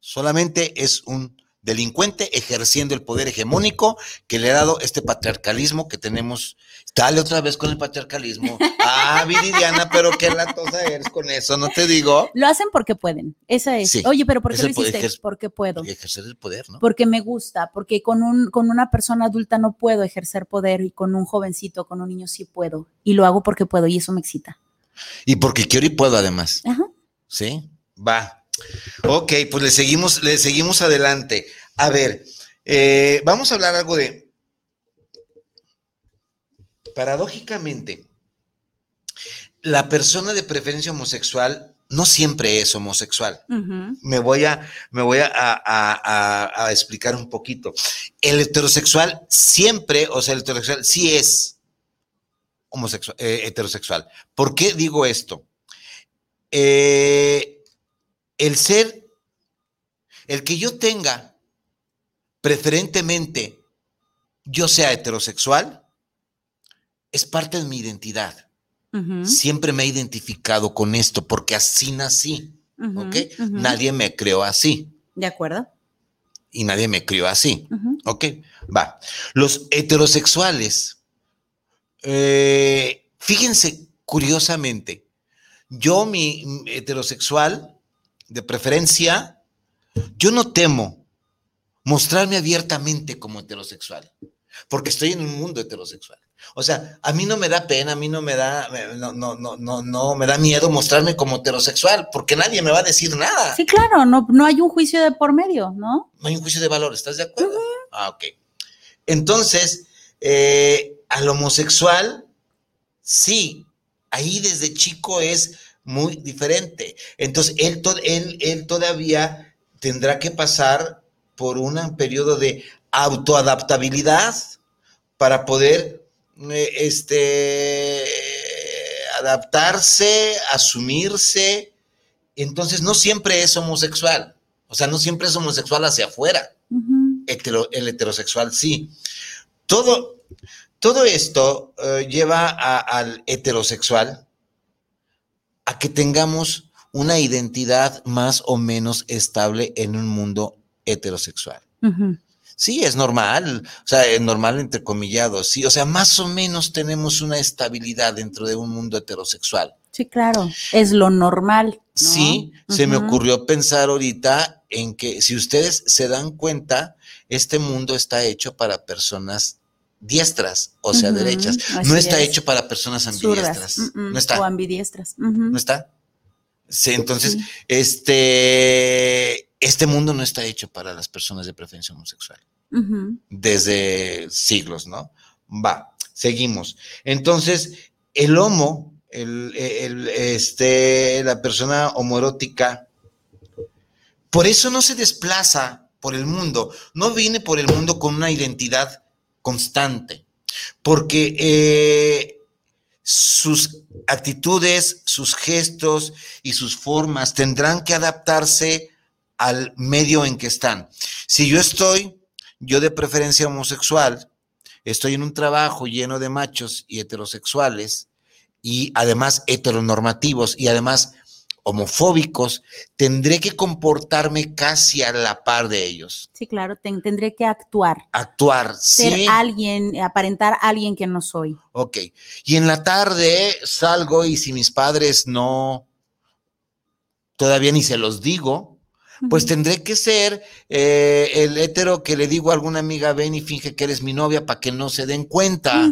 Solamente es un delincuente ejerciendo el poder hegemónico que le ha dado este patriarcalismo que tenemos. Dale otra vez con el patriarcalismo. Ah, Viridiana, pero qué latosa eres con eso, no te digo. Lo hacen porque pueden. Esa es. Sí, Oye, pero ¿por es qué lo hiciste? ejer- Porque puedo. Ejercer el poder, ¿no? Porque me gusta, porque con, un, con una persona adulta no puedo ejercer poder y con un jovencito, con un niño sí puedo. Y lo hago porque puedo y eso me excita. Y porque quiero y puedo además. Ajá. ¿Sí? Va. Ok, pues le seguimos, le seguimos adelante. A ver, eh, vamos a hablar algo de, paradójicamente, la persona de preferencia homosexual no siempre es homosexual. Me voy a, me voy a, a- a- a explicar un poquito. El heterosexual siempre, o sea, el heterosexual sí es homosexual, eh, heterosexual. ¿Por qué digo esto? Eh, el ser, el que yo tenga preferentemente yo sea heterosexual, es parte de mi identidad. Siempre me he identificado con esto porque así nací, Ujú, ¿ok? Nadie me creó así De acuerdo. y nadie me crió así. ¿ok? Va. Los heterosexuales, eh, fíjense curiosamente, yo mi heterosexual, de preferencia, yo no temo mostrarme abiertamente como heterosexual, porque estoy en un mundo heterosexual. O sea, a mí no me da pena, a mí no me da, no, no, no, no, no me da miedo mostrarme como heterosexual, porque nadie me va a decir nada. Sí, claro, no, no hay un juicio de por medio, ¿no? No hay un juicio de valor, ¿estás de acuerdo? Ah, ok. Entonces, eh, al homosexual, sí, ahí desde chico es muy diferente. Entonces, él, to- él, él todavía tendrá que pasar por un periodo de autoadaptabilidad para poder eh, este, adaptarse, asumirse. Entonces, no siempre es homosexual. O sea, no siempre es homosexual hacia afuera. Hetero- el heterosexual sí. Todo, todo esto eh, lleva a- al heterosexual a que tengamos una identidad más o menos estable en un mundo heterosexual. Sí, es normal, o sea, es normal entrecomillado, sí, o sea, más o menos tenemos una estabilidad dentro de un mundo heterosexual. Sí, claro. Es lo normal. ¿no? Sí, se me ocurrió pensar ahorita en que si ustedes se dan cuenta, este mundo está hecho para personas diestras, o sea, derechas. No está es. hecho para personas ambidiestras. Mm, mm, No está. O ambidiestras. ¿No está? Sí, entonces, Sí. este, este mundo no está hecho para las personas de preferencia homosexual desde siglos, ¿no? Va, seguimos. Entonces, el homo, el, el- este, la persona homoerótica, por eso no se desplaza por el mundo, no viene por el mundo con una identidad constante, porque eh, sus actitudes, sus gestos y sus formas tendrán que adaptarse al medio en que están. Si yo estoy, yo de preferencia homosexual, estoy en un trabajo lleno de machos y heterosexuales y además heteronormativos y además homofóbicos, tendré que comportarme casi a la par de ellos, Sí, claro. ten- tendré que actuar. actuar, Ser sí, alguien, aparentar alguien que no soy. ok. Y en la tarde salgo y si mis padres no, todavía ni se los digo, pues tendré que ser eh, el hétero que le digo a alguna amiga, ven y finge que eres mi novia para que no se den cuenta,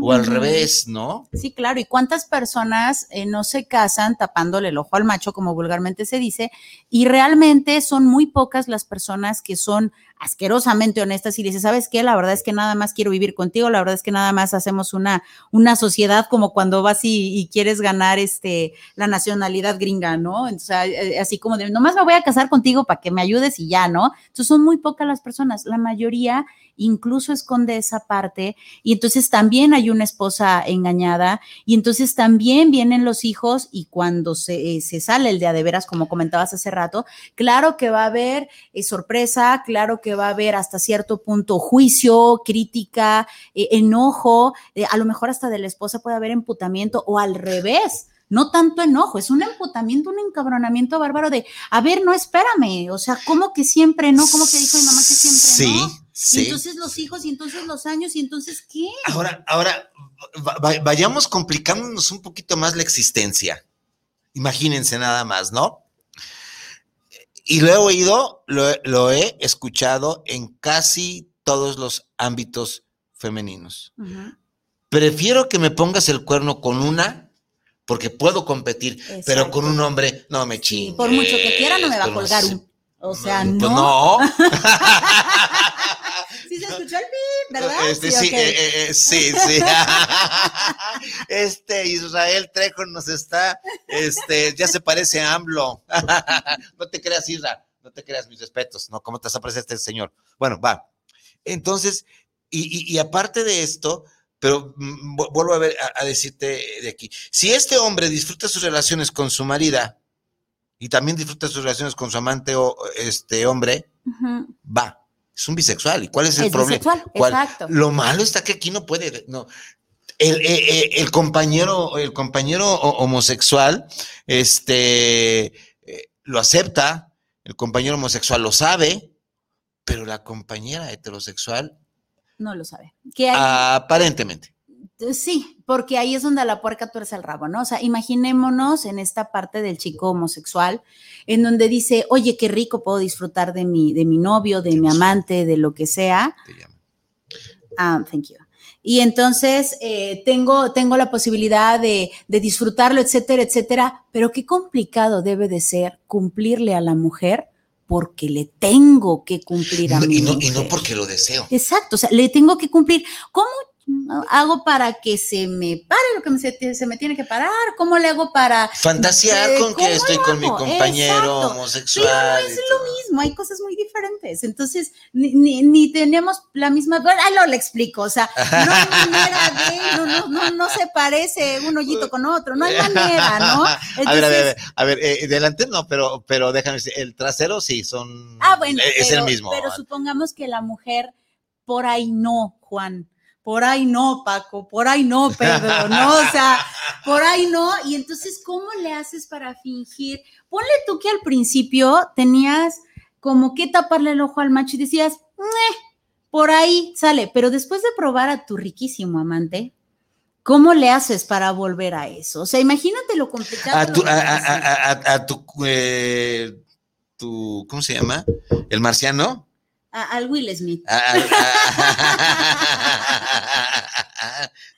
O al revés, ¿no? Sí, claro. ¿Y cuántas personas eh, no se casan tapándole el ojo al macho, como vulgarmente se dice? Y realmente son muy pocas las personas que son asquerosamente honestas y dices, ¿sabes qué? La verdad es que nada más quiero vivir contigo, la verdad es que nada más hacemos una, una sociedad como cuando vas y, y quieres ganar este, la nacionalidad gringa, ¿no? Sea, eh, así como de, nomás me voy a casar contigo para que me ayudes y ya, ¿no? Entonces son muy pocas las personas, la mayoría incluso esconde esa parte y entonces también hay una esposa engañada y entonces también vienen los hijos y cuando se, eh, se sale el de a de veras, como comentabas hace rato, claro que va a haber eh, sorpresa, claro que va a haber hasta cierto punto juicio, crítica, eh, enojo, eh, a lo mejor hasta de la esposa puede haber emputamiento o al revés. No tanto enojo, es un emputamiento, un encabronamiento bárbaro de, a ver, no, espérame, o sea, ¿cómo que siempre no? ¿Cómo que dijo mi mamá que siempre sí, no? Y Sí, entonces los hijos, y entonces los años, y entonces ¿qué? Ahora, ahora, va- va- vayamos complicándonos un poquito más la existencia. Imagínense nada más, ¿no? Y lo he oído, lo, he- lo he escuchado en casi todos los ámbitos femeninos. Prefiero que me pongas el cuerno con una, porque puedo competir, pero con un hombre, no me Sí, chingues. por mucho que quiera, no me va a colgar sí. un. O sea, Pues no. no. Sí se escuchó el pip, ¿verdad? Este, Sí, sí, eh, eh, eh, sí, sí. Este Israel Trejo nos está, este, ya se parece a AMLO. No te creas, Isra, no te creas, mis respetos. No, ¿cómo te vas a parecer este señor? Bueno, va. Entonces, y, y- y aparte de esto, pero mm, vu- vuelvo a, ver, a, a decirte de aquí, si este hombre disfruta sus relaciones con su marida y también disfruta sus relaciones con su amante o este hombre, va. Es un bisexual. ¿Y cuál es el Es problema? bisexual, ¿Cuál? exacto. Lo malo está que aquí no puede, no. El, eh, eh, el compañero, el compañero ho- homosexual, este, eh, lo acepta, el compañero homosexual lo sabe, pero la compañera heterosexual, No lo sabe. Que hay, aparentemente. Sí, porque ahí es donde la puerca tuerce el rabo, ¿no? O sea, imaginémonos en esta parte del chico homosexual, en donde dice, oye, qué rico puedo disfrutar de mi, de mi novio, de mi amante, de lo que sea. Ah, thank you. Y entonces eh, tengo, tengo la posibilidad de, de disfrutarlo, etcétera, etcétera, pero qué complicado debe de ser cumplirle a la mujer porque le tengo que cumplir a No, mi y, no, y no mujer. porque lo deseo. Exacto, o sea, le tengo que cumplir. ¿Cómo hago para que se me pare lo que me- se, se me tiene que parar? ¿Cómo le hago para...? Fantasear Eh, con ¿cómo que estoy con mi compañero Exacto. Pero homosexual. no es lo mismo, hay cosas muy diferentes. Entonces, ni, ni- ni tenemos la misma... Bueno, ahí lo le explico, o sea, no hay manera de... No, no, no, no se parece un hoyito con otro, no hay manera, ¿no? a ver, a ver, a Entonces, ver, a ver, eh, delante no, pero, pero déjame decir, el trasero sí, son. Ah, bueno, eh, es pero, el mismo. Pero supongamos que la mujer, por ahí no, Juan. Por ahí no, Paco, por ahí no, Pedro, ¿no? O sea, por ahí no. Y entonces, ¿cómo le haces para fingir? Ponle tú que al principio tenías como que taparle el ojo al macho y decías, "Meh, por ahí sale. Pero después de probar a tu riquísimo amante, ¿cómo le haces para volver a eso? O sea, imagínate lo complicado. a tu, a, lo a- difícil. a- a- a tu, eh, tu, ¿cómo se llama? El marciano. Al Will Smith.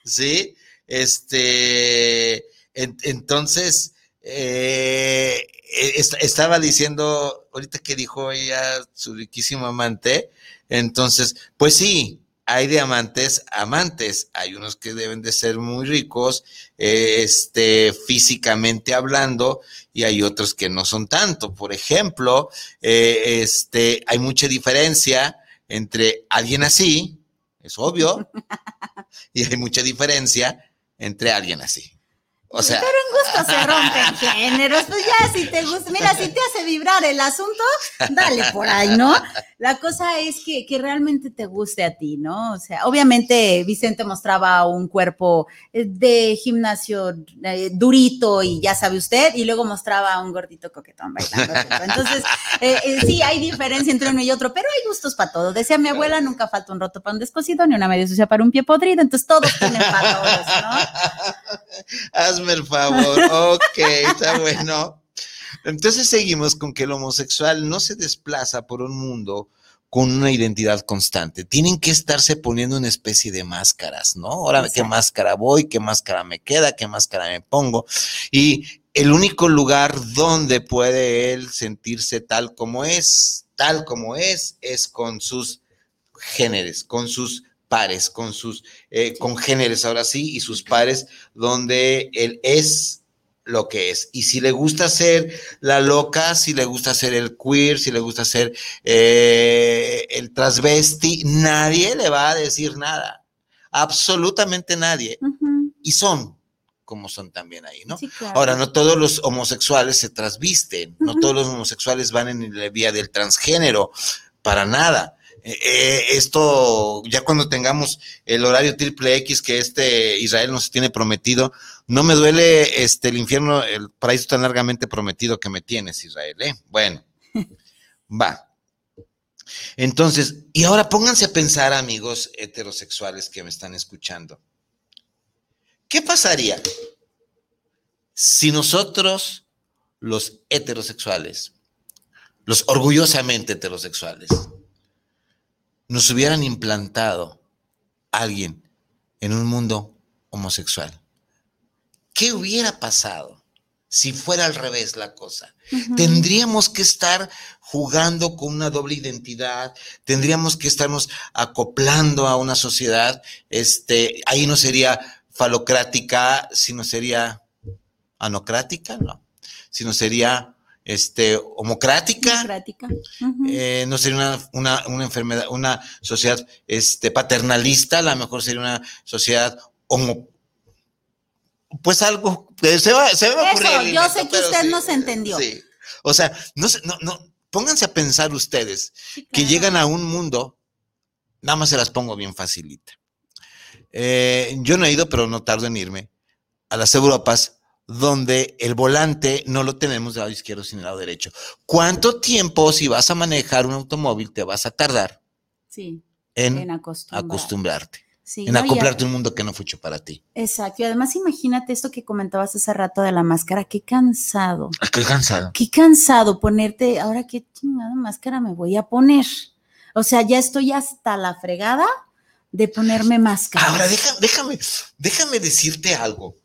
Sí, este, en- entonces, eh, est- estaba diciendo, ahorita que dijo ella, su riquísimo amante, entonces, pues sí, hay de amantes, hay unos que deben de ser muy ricos, eh, este, físicamente hablando, y hay otros que no son tanto. Por ejemplo, eh, este, hay mucha diferencia entre alguien así, es obvio, y hay mucha diferencia entre alguien así. O sea, Pero en gusto se rompen géneros, pues ya si te gusta, mira, si te hace vibrar el asunto, dale por ahí, ¿no? La cosa es que, que realmente te guste a ti, ¿no? O sea, obviamente Vicente mostraba un cuerpo eh, de gimnasio eh, durito y ya sabe usted, y luego mostraba un gordito coquetón bailando. Entonces, eh, eh, sí, hay diferencia entre uno y otro, pero hay gustos para todo. Decía mi abuela, nunca falta un roto para un descosido, ni una media sucia para un pie podrido, entonces todos tienen para todos, ¿no? hazme el favor. Ok, está bueno. Entonces seguimos con que el homosexual no se desplaza por un mundo con una identidad constante. Tienen que estarse poniendo una especie de máscaras, ¿no? Ahora, ¿qué máscara voy? ¿Qué máscara me queda? ¿Qué máscara me pongo? Y el único lugar donde puede él sentirse tal como es, tal como es, es con sus géneros, con sus pares, con sus eh, congéneres ahora sí, y sus pares, donde él es lo que es. Y si le gusta ser la loca, si le gusta ser el queer, si le gusta ser eh, el transvesti, nadie le va a decir nada. Absolutamente nadie. Y son como son también ahí, ¿no? sí, claro. Ahora, no todos los homosexuales se trasvisten, no todos los homosexuales van en la vía del transgénero, para nada. Eh, eh, esto, ya cuando tengamos el horario triple X que este Israel nos tiene prometido, no me duele este el infierno, el paraíso tan largamente prometido que me tienes, Israel, ¿eh? Bueno, va. Entonces, y ahora pónganse a pensar, amigos heterosexuales que me están escuchando. ¿Qué pasaría si nosotros, los heterosexuales, los orgullosamente heterosexuales, nos hubieran implantado alguien en un mundo homosexual? ¿Qué hubiera pasado? si fuera al revés la cosa. Tendríamos que estar jugando con una doble identidad, tendríamos que estarnos acoplando a una sociedad, este, ahí no sería falocrática, sino sería anocrática, no, sino sería este, homocrática, eh, no sería una, una, una enfermedad, una sociedad este, paternalista, a lo mejor sería una sociedad homo, pues algo que se va, se va a Eso, ocurrir, yo Lineta, sé que usted sí, nos entendió. Sí. O sea, no, sé, no, no, pónganse a pensar ustedes Sí, que llegan a un mundo, nada más se las pongo bien facilita. Eh, yo no he ido, pero no tardo en irme a las Europas, donde el volante no lo tenemos del lado izquierdo, sino del lado derecho. ¿Cuánto tiempo, si vas a manejar un automóvil, te vas a tardar Sí, en, en acostumbrar. acostumbrarte, Sí, en no, acoplarte a un mundo que no fue hecho para ti? Exacto. Y además imagínate esto que comentabas hace rato de la máscara. Qué cansado. Qué cansado. Qué cansado ponerte. Ahora qué chingada máscara me voy a poner. O sea, ya estoy hasta la fregada de ponerme máscara. Ahora, deja- déjame, déjame decirte algo.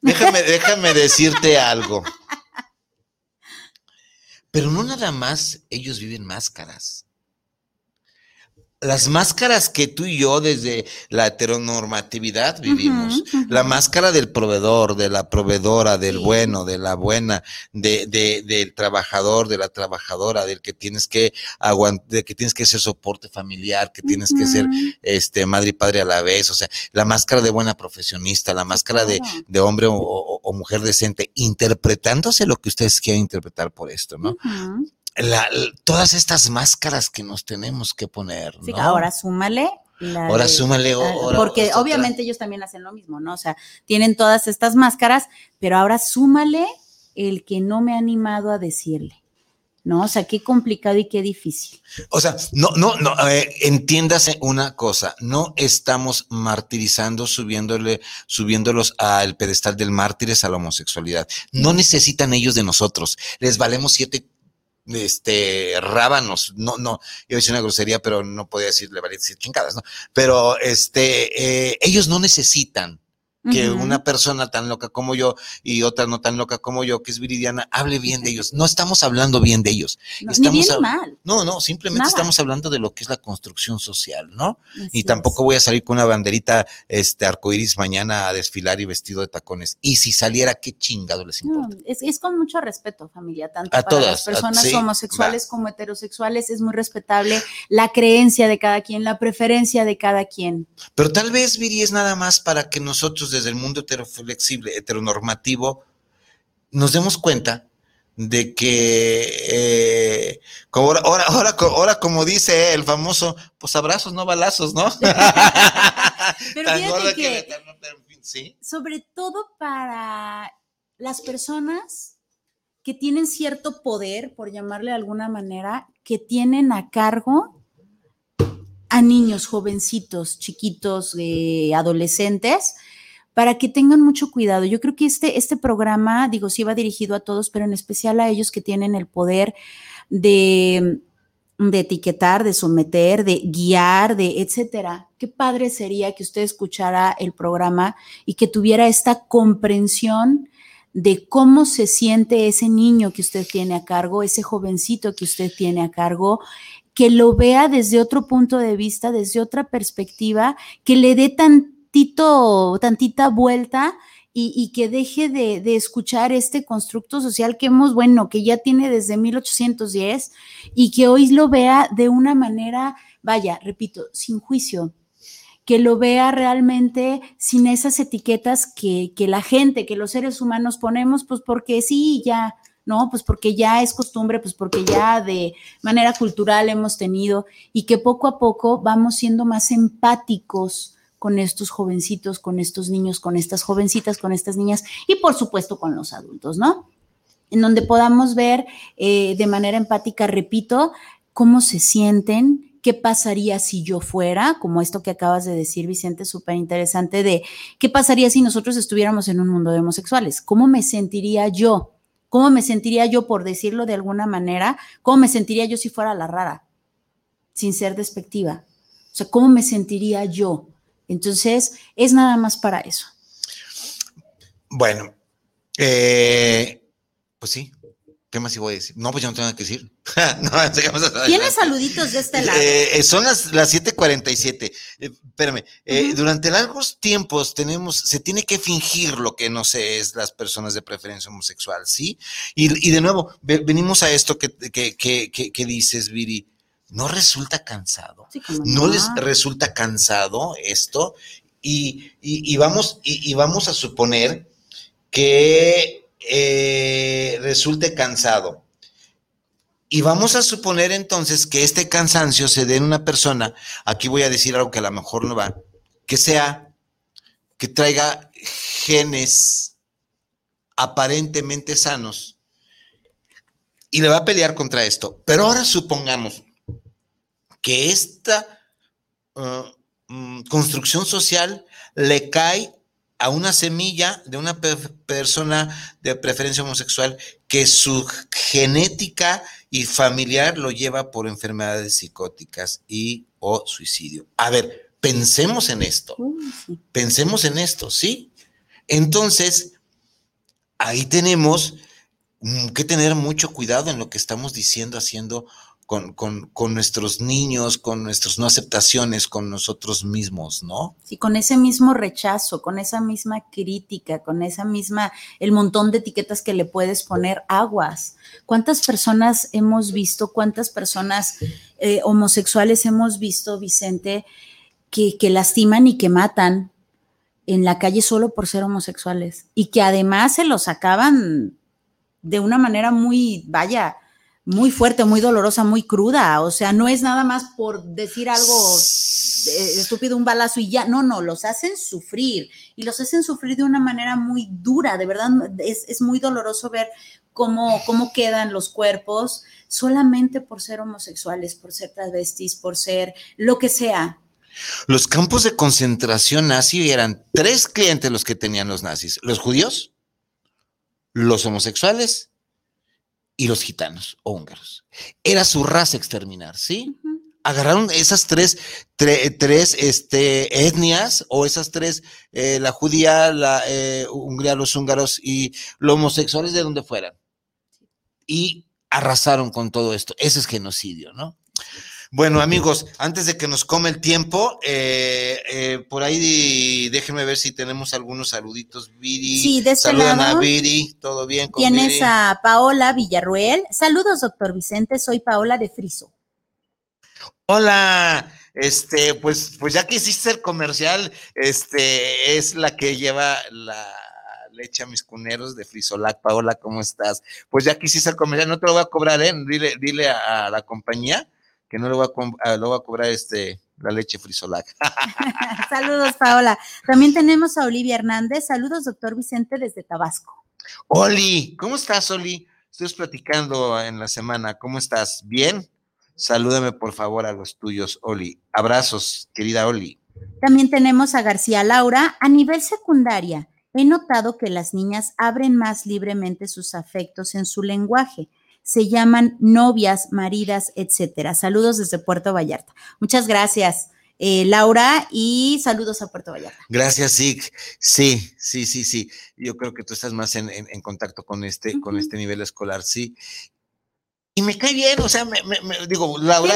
Déjame, déjame decirte algo. Pero no nada más ellos viven máscaras. Las máscaras que tú y yo desde la heteronormatividad vivimos, la máscara del proveedor, de la proveedora, del Sí. bueno, de la buena, de, de- del trabajador, de la trabajadora, del que tienes que aguantar, de que tienes que ser soporte familiar, que tienes que ser este, madre y padre a la vez, o sea, la máscara de buena profesionista, la máscara de, de hombre o, o- o mujer decente, interpretándose lo que ustedes quieren interpretar por esto, ¿no? La- todas estas máscaras que nos tenemos que poner, Sí, ¿no? ahora súmale. la Ahora de- súmale, ahora porque otra. obviamente ellos también hacen lo mismo, ¿no? O sea, tienen todas estas máscaras, pero ahora súmale el que no me ha animado a decirle, ¿no? O sea, qué complicado y qué difícil. O sea, no, no, no, eh, entiéndase una cosa, no estamos martirizando, subiéndole, subiéndolos al pedestal del mártires a la homosexualidad. No necesitan ellos de nosotros, les valemos siete este rábanos, no, no, yo decía una grosería, pero no podía decirle decir chingadas, ¿no? Pero este, eh, ellos no necesitan que una persona tan loca como yo y otra no tan loca como yo, que es viridiana, hable bien de ellos. No estamos hablando bien de ellos. No, ni estamos bien ni mal. No, no, simplemente Nada. estamos hablando de lo que es la construcción social, ¿no? Así Y es. tampoco voy a salir con una banderita este arcoíris mañana a desfilar y vestido de tacones. Y si saliera, qué chingado les No, importa. es, es con mucho respeto, familia, tanto A para todas, las a- personas sí, homosexuales como heterosexuales. Es muy respetable la creencia de cada quien, la preferencia de cada quien. Pero tal vez, Viri, es nada más para que nosotros desde el mundo heteroflexible, heteronormativo, nos demos cuenta de que eh, como ahora, ahora, ahora, ahora como dice el famoso, pues abrazos, no balazos, ¿no? Pero fíjate que- pero sí. sobre todo para las personas que tienen cierto poder, por llamarle de alguna manera, que tienen a cargo a niños, jovencitos, chiquitos, eh, adolescentes, para que tengan mucho cuidado. Yo creo que este, este programa, digo, sí va dirigido a todos, pero en especial a ellos que tienen el poder de, de etiquetar, de someter, de guiar, de etcétera. Qué padre sería que usted escuchara el programa y que tuviera esta comprensión de cómo se siente ese niño que usted tiene a cargo, ese jovencito que usted tiene a cargo, que lo vea desde otro punto de vista, desde otra perspectiva, que le dé tantita vuelta y, que deje de, escuchar este constructo social que hemos, bueno, que ya tiene desde 1810 y que hoy lo vea de una manera, vaya, repito, sin juicio, que lo vea realmente sin esas etiquetas que, que la gente, que los seres humanos ponemos, pues porque sí, ya, ¿no? Pues porque ya es costumbre, pues porque ya de manera cultural hemos tenido y que poco a poco vamos siendo más empáticos con estos jovencitos, con estos niños, con estas jovencitas, con estas niñas y por supuesto con los adultos, ¿no? En donde podamos ver eh, de manera empática, repito, cómo se sienten, qué pasaría si yo fuera, como esto que acabas de decir, Vicente, súper interesante, de qué pasaría si nosotros estuviéramos en un mundo de homosexuales, cómo me sentiría yo, cómo me sentiría yo, por decirlo de alguna manera, cómo me sentiría yo si fuera la rara, sin ser despectiva, o sea, cómo me sentiría yo. Entonces, es nada más para eso. Bueno, Eh, pues sí. ¿Qué más iba a decir? No, pues yo no tengo nada que decir. no. ¿Tienes saluditos de este lado? Eh, eh, son las, las 7:47. Eh, espérame. eh, Ujú. Durante largos tiempos tenemos, se tiene que fingir lo que no se es las personas de preferencia homosexual, ¿sí? Y, y de nuevo, ve- venimos a esto que, que, que, que, que dices, Viri. ¿No resulta cansado? Sí, ¿No les resulta cansado esto? Y, y- y vamos, y, y vamos a suponer que eh, resulte cansado. Y vamos a suponer entonces que este cansancio se dé en una persona, aquí voy a decir algo que a lo mejor no va, que sea, que traiga genes aparentemente sanos y le va a pelear contra esto. Pero ahora supongamos que esta uh, mm, construcción social le cae a una semilla de una pe- persona de preferencia homosexual que su genética y familiar lo lleva por enfermedades psicóticas y o suicidio. A ver, pensemos en esto. Pensemos en esto, ¿sí? Entonces, ahí tenemos mm, que tener mucho cuidado en lo que estamos diciendo, haciendo con, con- con nuestros niños, con nuestras no aceptaciones, con nosotros mismos, ¿no? Sí, con ese mismo rechazo, con esa misma crítica, con esa misma, el montón de etiquetas que le puedes poner aguas. ¿Cuántas personas hemos visto, cuántas personas eh, homosexuales hemos visto, Vicente, que, que lastiman y que matan en la calle solo por ser homosexuales? Y que además se los acaban de una manera muy, vaya, muy fuerte, muy dolorosa, muy cruda. O sea, no es nada más por decir algo eh, estúpido, un balazo y ya. No, no, los hacen sufrir y los hacen sufrir de una manera muy dura. De verdad, es, es muy doloroso ver cómo, cómo quedan los cuerpos solamente por ser homosexuales, por ser travestis, por ser lo que sea. Los campos de concentración nazi eran tres clientes los que tenían los nazis, los judíos, los homosexuales y los gitanos o húngaros. Era su raza exterminar, ¿sí? Agarraron esas tres, tre- tres este, etnias o esas tres, eh, la judía, la eh, Hungría, los húngaros y los homosexuales de donde fueran. Y arrasaron con todo esto. Ese es genocidio, ¿no? Bueno, amigos, antes de que nos come el tiempo, eh, eh, por ahí déjenme ver si tenemos algunos saluditos. Viri, Sí, de este saludan a Viri, todo bien con Tienes Viri? a Paola Villarruel. Saludos, doctor Vicente. Soy Paola de Friso. Hola, este, pues, pues ya que hiciste el comercial, este, es la que lleva la leche a mis cuneros de Frisolac. Paola, ¿cómo estás? Pues ya que hiciste el comercial, no te lo voy a cobrar, ¿eh? Dile, dile a, a la compañía que no le a, com- a- le voy a cobrar este, la leche Frisolac. Saludos, Paola. También tenemos a Olivia Hernández. Saludos, doctor Vicente, desde Tabasco. Oli, ¿cómo estás, Oli? Estuvimos platicando en la semana, ¿cómo estás? ¿Bien? Salúdame, por favor, a los tuyos, Oli. Abrazos, querida Oli. También tenemos a García Laura. A nivel secundaria, he notado que las niñas abren más libremente sus afectos en su lenguaje. Se llaman novias, maridas, etcétera. Saludos desde Puerto Vallarta. Muchas gracias, eh, Laura, y saludos a Puerto Vallarta. Gracias, Sig. Sí, sí, sí, sí. Yo creo que tú estás más en, en- en contacto con este, con este nivel escolar, sí. Y me cae bien, o sea, me, me- me- digo, Laura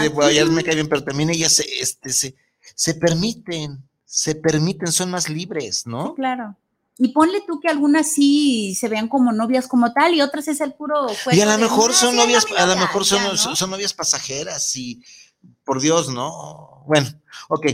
de Guayas me cae bien, pero también ellas se, este, se, se permiten, se permiten, son más libres, ¿no? Claro. Y ponle tú que algunas sí se vean como novias como tal y otras es el puro Y a lo mejor "Ah, son novias, a lo mejor son, ya, ¿no? son, novias pasajeras y por Dios, ¿no? Bueno, ok,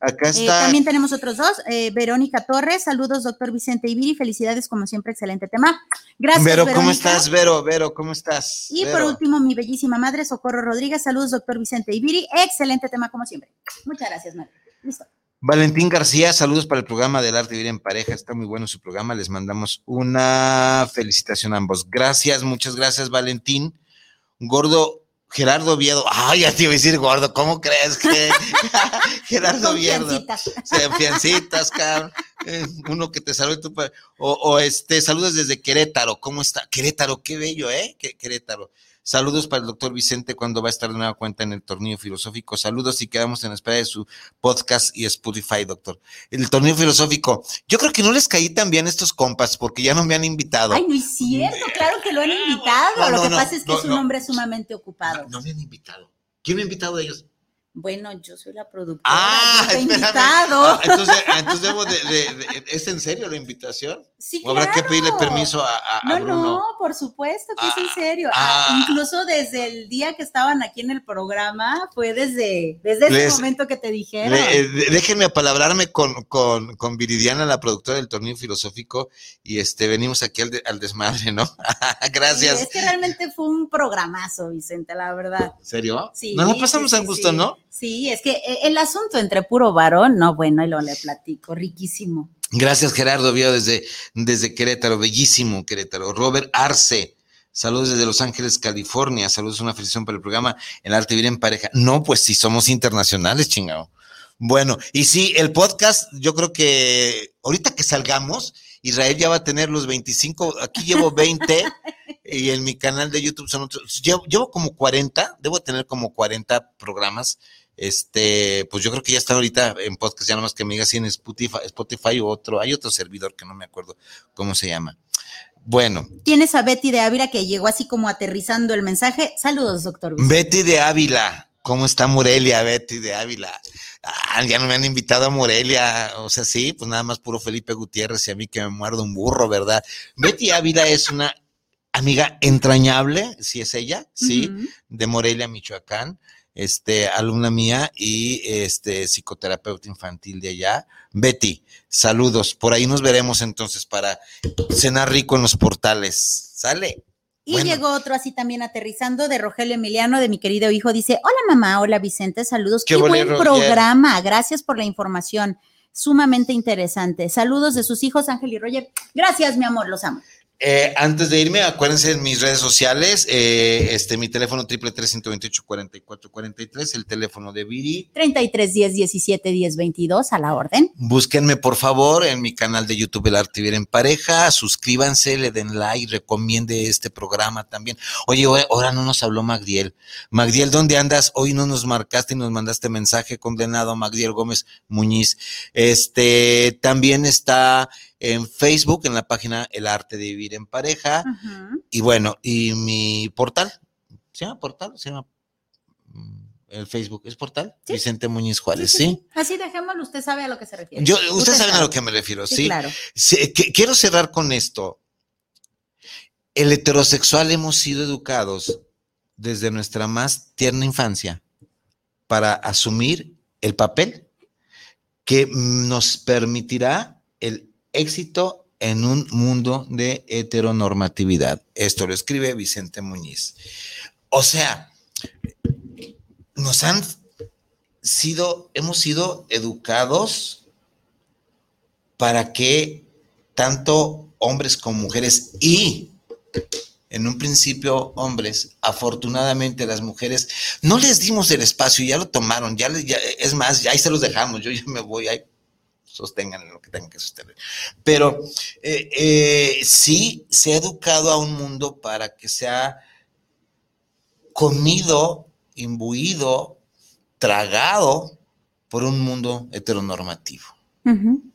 acá Eh, está. también tenemos otros dos. eh, Verónica Torres, saludos, doctor Vicente Ibiri. Felicidades, como siempre, excelente tema. Gracias. Vero, ¿cómo estás? Vero, Vero, ¿cómo estás? Y por último, mi bellísima madre, Socorro Rodríguez. Saludos, doctor Vicente Ibiri. Excelente tema, como siempre. Muchas gracias, madre. Listo. Valentín García, saludos para el programa del arte de vivir en pareja. Está muy bueno su programa. Les mandamos una felicitación a ambos. Gracias, muchas gracias, Valentín. Gordo, Gerardo Oviedo. Ay, ya te iba a decir gordo. ¿Cómo crees que Gerardo? Confiancitas. Confiancitas, cabrón. Eh, uno que te salude tú. pa- O, o este, saludos desde Querétaro. ¿Cómo está? Querétaro, qué bello, ¿eh? Querétaro. Saludos para el doctor Vicente cuando va a estar de nueva cuenta en el torneo filosófico. Saludos y quedamos en espera de su podcast y Spotify, doctor. El torneo filosófico. Yo creo que no les caí tan bien estos compas porque ya no me han invitado. Ay, no es cierto, claro que lo han invitado. No, lo que no, pasa es que no, es un no. hombre sumamente ocupado. No me han invitado. ¿Quién me ha invitado de ellos? Bueno, yo soy la productora. Ah, yo invitado. Ah, entonces, entonces debo de, de- de- ¿Es en serio la invitación? Sí, ¿O habrá que pedirle permiso a, No, Bruno? no, por supuesto que es en Ah, serio. ah. Incluso desde el día que estaban aquí en el programa, fue desde, desde ese Les- momento que te dijeron. Le- eh, déjenme apalabrarme con, con, con Viridiana, la productora del torneo filosófico, y este venimos aquí al, de- al desmadre, ¿no? Gracias. Sí, es que realmente fue un programazo, Vicente, la verdad. ¿En serio? Sí, Nos lo pasamos sí, a gusto, sí. ¿no? Sí, es que eh, el asunto entre puro varón, no, bueno, y lo le platico, riquísimo. Gracias, Gerardo Vio desde, desde Querétaro, bellísimo Querétaro. Robert Arce, saludos desde Los Ángeles, California. Saludos, una felicitación para el programa El Arte Vivir en Pareja. No, pues sí, somos internacionales, chingado. Bueno, y sí, el podcast, yo creo que ahorita que salgamos, Israel ya va a tener los 25, aquí llevo 20 y en mi canal de YouTube son otros, llevo, llevo como 40, debo tener como 40 programas. Este, pues yo creo que ya está ahorita en podcast, ya nomás que me diga si en Spotify, Spotify o otro, hay otro servidor que no me acuerdo cómo se llama. Bueno, Tienes a Betty de Ávila que llegó así como aterrizando el mensaje. Saludos, doctor. Vicente. Betty de Ávila, ¿cómo está Morelia, Betty de Ávila? Ah, ya no me han invitado a Morelia, o sea, sí, pues nada más puro Felipe Gutiérrez y a mí que me muerdo un burro, ¿verdad? Betty Ávila es una amiga entrañable, si es ella, sí, de Morelia, Michoacán, este, alumna mía y este, psicoterapeuta infantil de allá. Betty, saludos, por ahí nos veremos entonces para cenar rico en los portales, ¿sale? Y Bueno. llegó otro así también aterrizando de Rogelio Emiliano, de mi querido hijo. Dice, hola mamá, hola Vicente, saludos. Qué buen programa, gracias por la información. Sumamente interesante. Saludos de sus hijos, Ángel y Roger. Gracias, mi amor, los amo. Eh, antes de irme, acuérdense en mis redes sociales, eh, este, mi teléfono triple tres el teléfono de Viri. 33 10 17 10 22 a la orden. Búsquenme por favor en mi canal de YouTube El Arte Vivir en Pareja, suscríbanse, le den like, recomiende este programa también. Oye, ahora no nos habló Magdiel. Magdiel, ¿dónde andas? Hoy no nos marcaste y nos mandaste mensaje condenado Magdiel Gómez Muñiz. Este también está en Facebook, en la página El Arte de Vivir en Pareja. Y bueno, y mi portal, ¿se llama portal? ¿Se llama mm, el Facebook? ¿Es portal? Sí. Vicente Muñiz Juárez, Sí, ¿sí? sí, sí. Así dejémoslo, usted sabe a lo que se refiere. Yo, ustedes saben a lo que me refiero, Sí, claro. Que- quiero cerrar con esto. El heterosexual hemos sido educados desde nuestra más tierna infancia para asumir el papel que nos permitirá éxito en un mundo de heteronormatividad. Esto lo escribe Vicente Muñiz. O sea, nos han sido, hemos sido educados para que tanto hombres como mujeres y en un principio hombres, afortunadamente las mujeres, no les dimos el espacio, ya lo tomaron, ya, ya- es más, ya ahí se los dejamos, yo ya me voy, ahí sostengan lo que tengan que sostener. Pero eh, eh, sí se ha educado a un mundo para que sea comido, imbuido, tragado por un mundo heteronormativo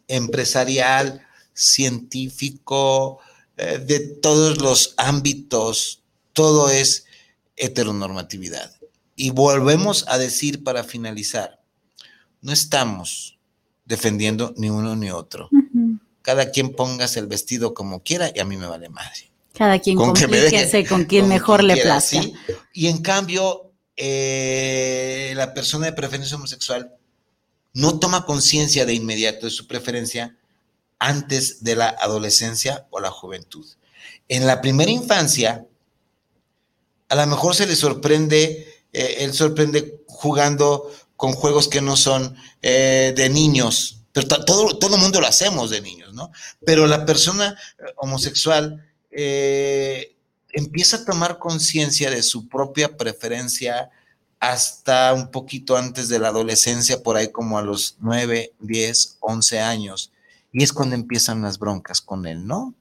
empresarial, científico, eh, de todos los ámbitos, todo es heteronormatividad. Y volvemos a decir para finalizar, no estamos defendiendo ni uno ni otro. Cada quien póngase el vestido como quiera y a mí me vale madre. Cada quien Con que me deje- complíquese con quien mejor quien le quiera, plazca. ¿sí? Y en cambio, eh, la persona de preferencia homosexual no toma conciencia de inmediato de su preferencia antes de la adolescencia o la juventud. En la primera infancia, a lo mejor se le sorprende, eh, él sorprende jugando con juegos que no son eh, de niños, pero to- todo, todo el mundo lo hacemos de niños, ¿no? Pero la persona eh, homosexual eh, empieza a tomar conciencia de su propia preferencia hasta un poquito antes de la adolescencia, por ahí como a los 9, 10, 11 años. Y es cuando empiezan las broncas con él, ¿no?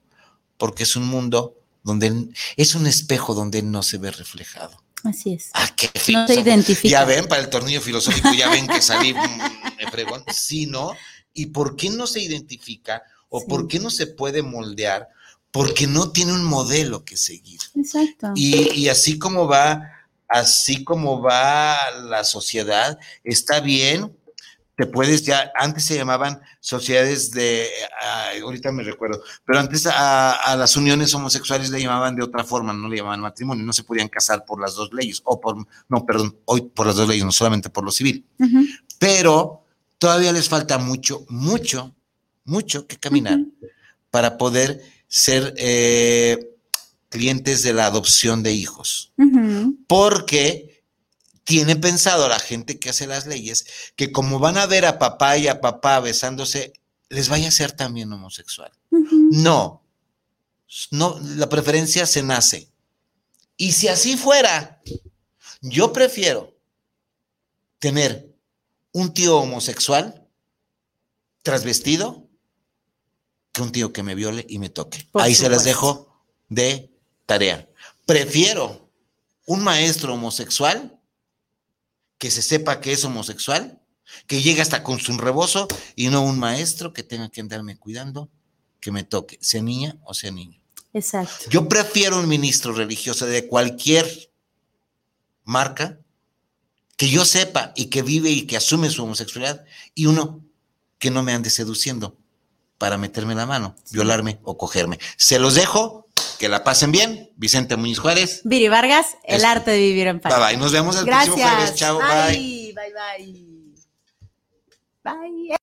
Porque es un mundo donde él- es un espejo donde él no se ve reflejado. Así es. Ah, qué No se filósofo. identifica. Ya ven, para el tornillo filosófico, ya ven que salí mm, fregón. Sí, ¿no? ¿Y por qué no se identifica o Sí. por qué no se puede moldear? Porque no tiene un modelo que seguir. Exacto. Y, y así como va, así como va la sociedad, está bien. Te puedes ya, antes se llamaban sociedades de, ay, ahorita me recuerdo, pero antes a, a las uniones homosexuales le llamaban de otra forma, no le llamaban matrimonio, no se podían casar por las dos leyes, o por, no, perdón, hoy por las dos leyes, no solamente por lo civil, pero todavía les falta mucho, mucho, mucho que caminar para poder ser eh, clientes de la adopción de hijos. Porque tiene pensado la gente que hace las leyes que como van a ver a papá y a papá besándose, les vaya a ser también homosexual. No, no, la preferencia se nace. Y si así fuera, yo prefiero tener un tío homosexual trasvestido que un tío que me viole y me toque. Por Ahí se las dejo de tarea. Prefiero un maestro homosexual que se sepa que es homosexual, que llegue hasta con su rebozo y no un maestro que tenga que andarme cuidando que me toque, sea niña o sea niño. Exacto. Yo prefiero un ministro religioso de cualquier marca que yo sepa y que vive y que asume su homosexualidad y uno que no me ande seduciendo para meterme la mano, violarme o cogerme. Se los dejo, que la pasen bien. Vicente Muñiz Juárez. Viri Vargas, el Esto. arte de vivir en paz. Bye bye. Nos vemos el próximo Gracias. jueves. Chao, bye. Bye, bye, bye. Bye.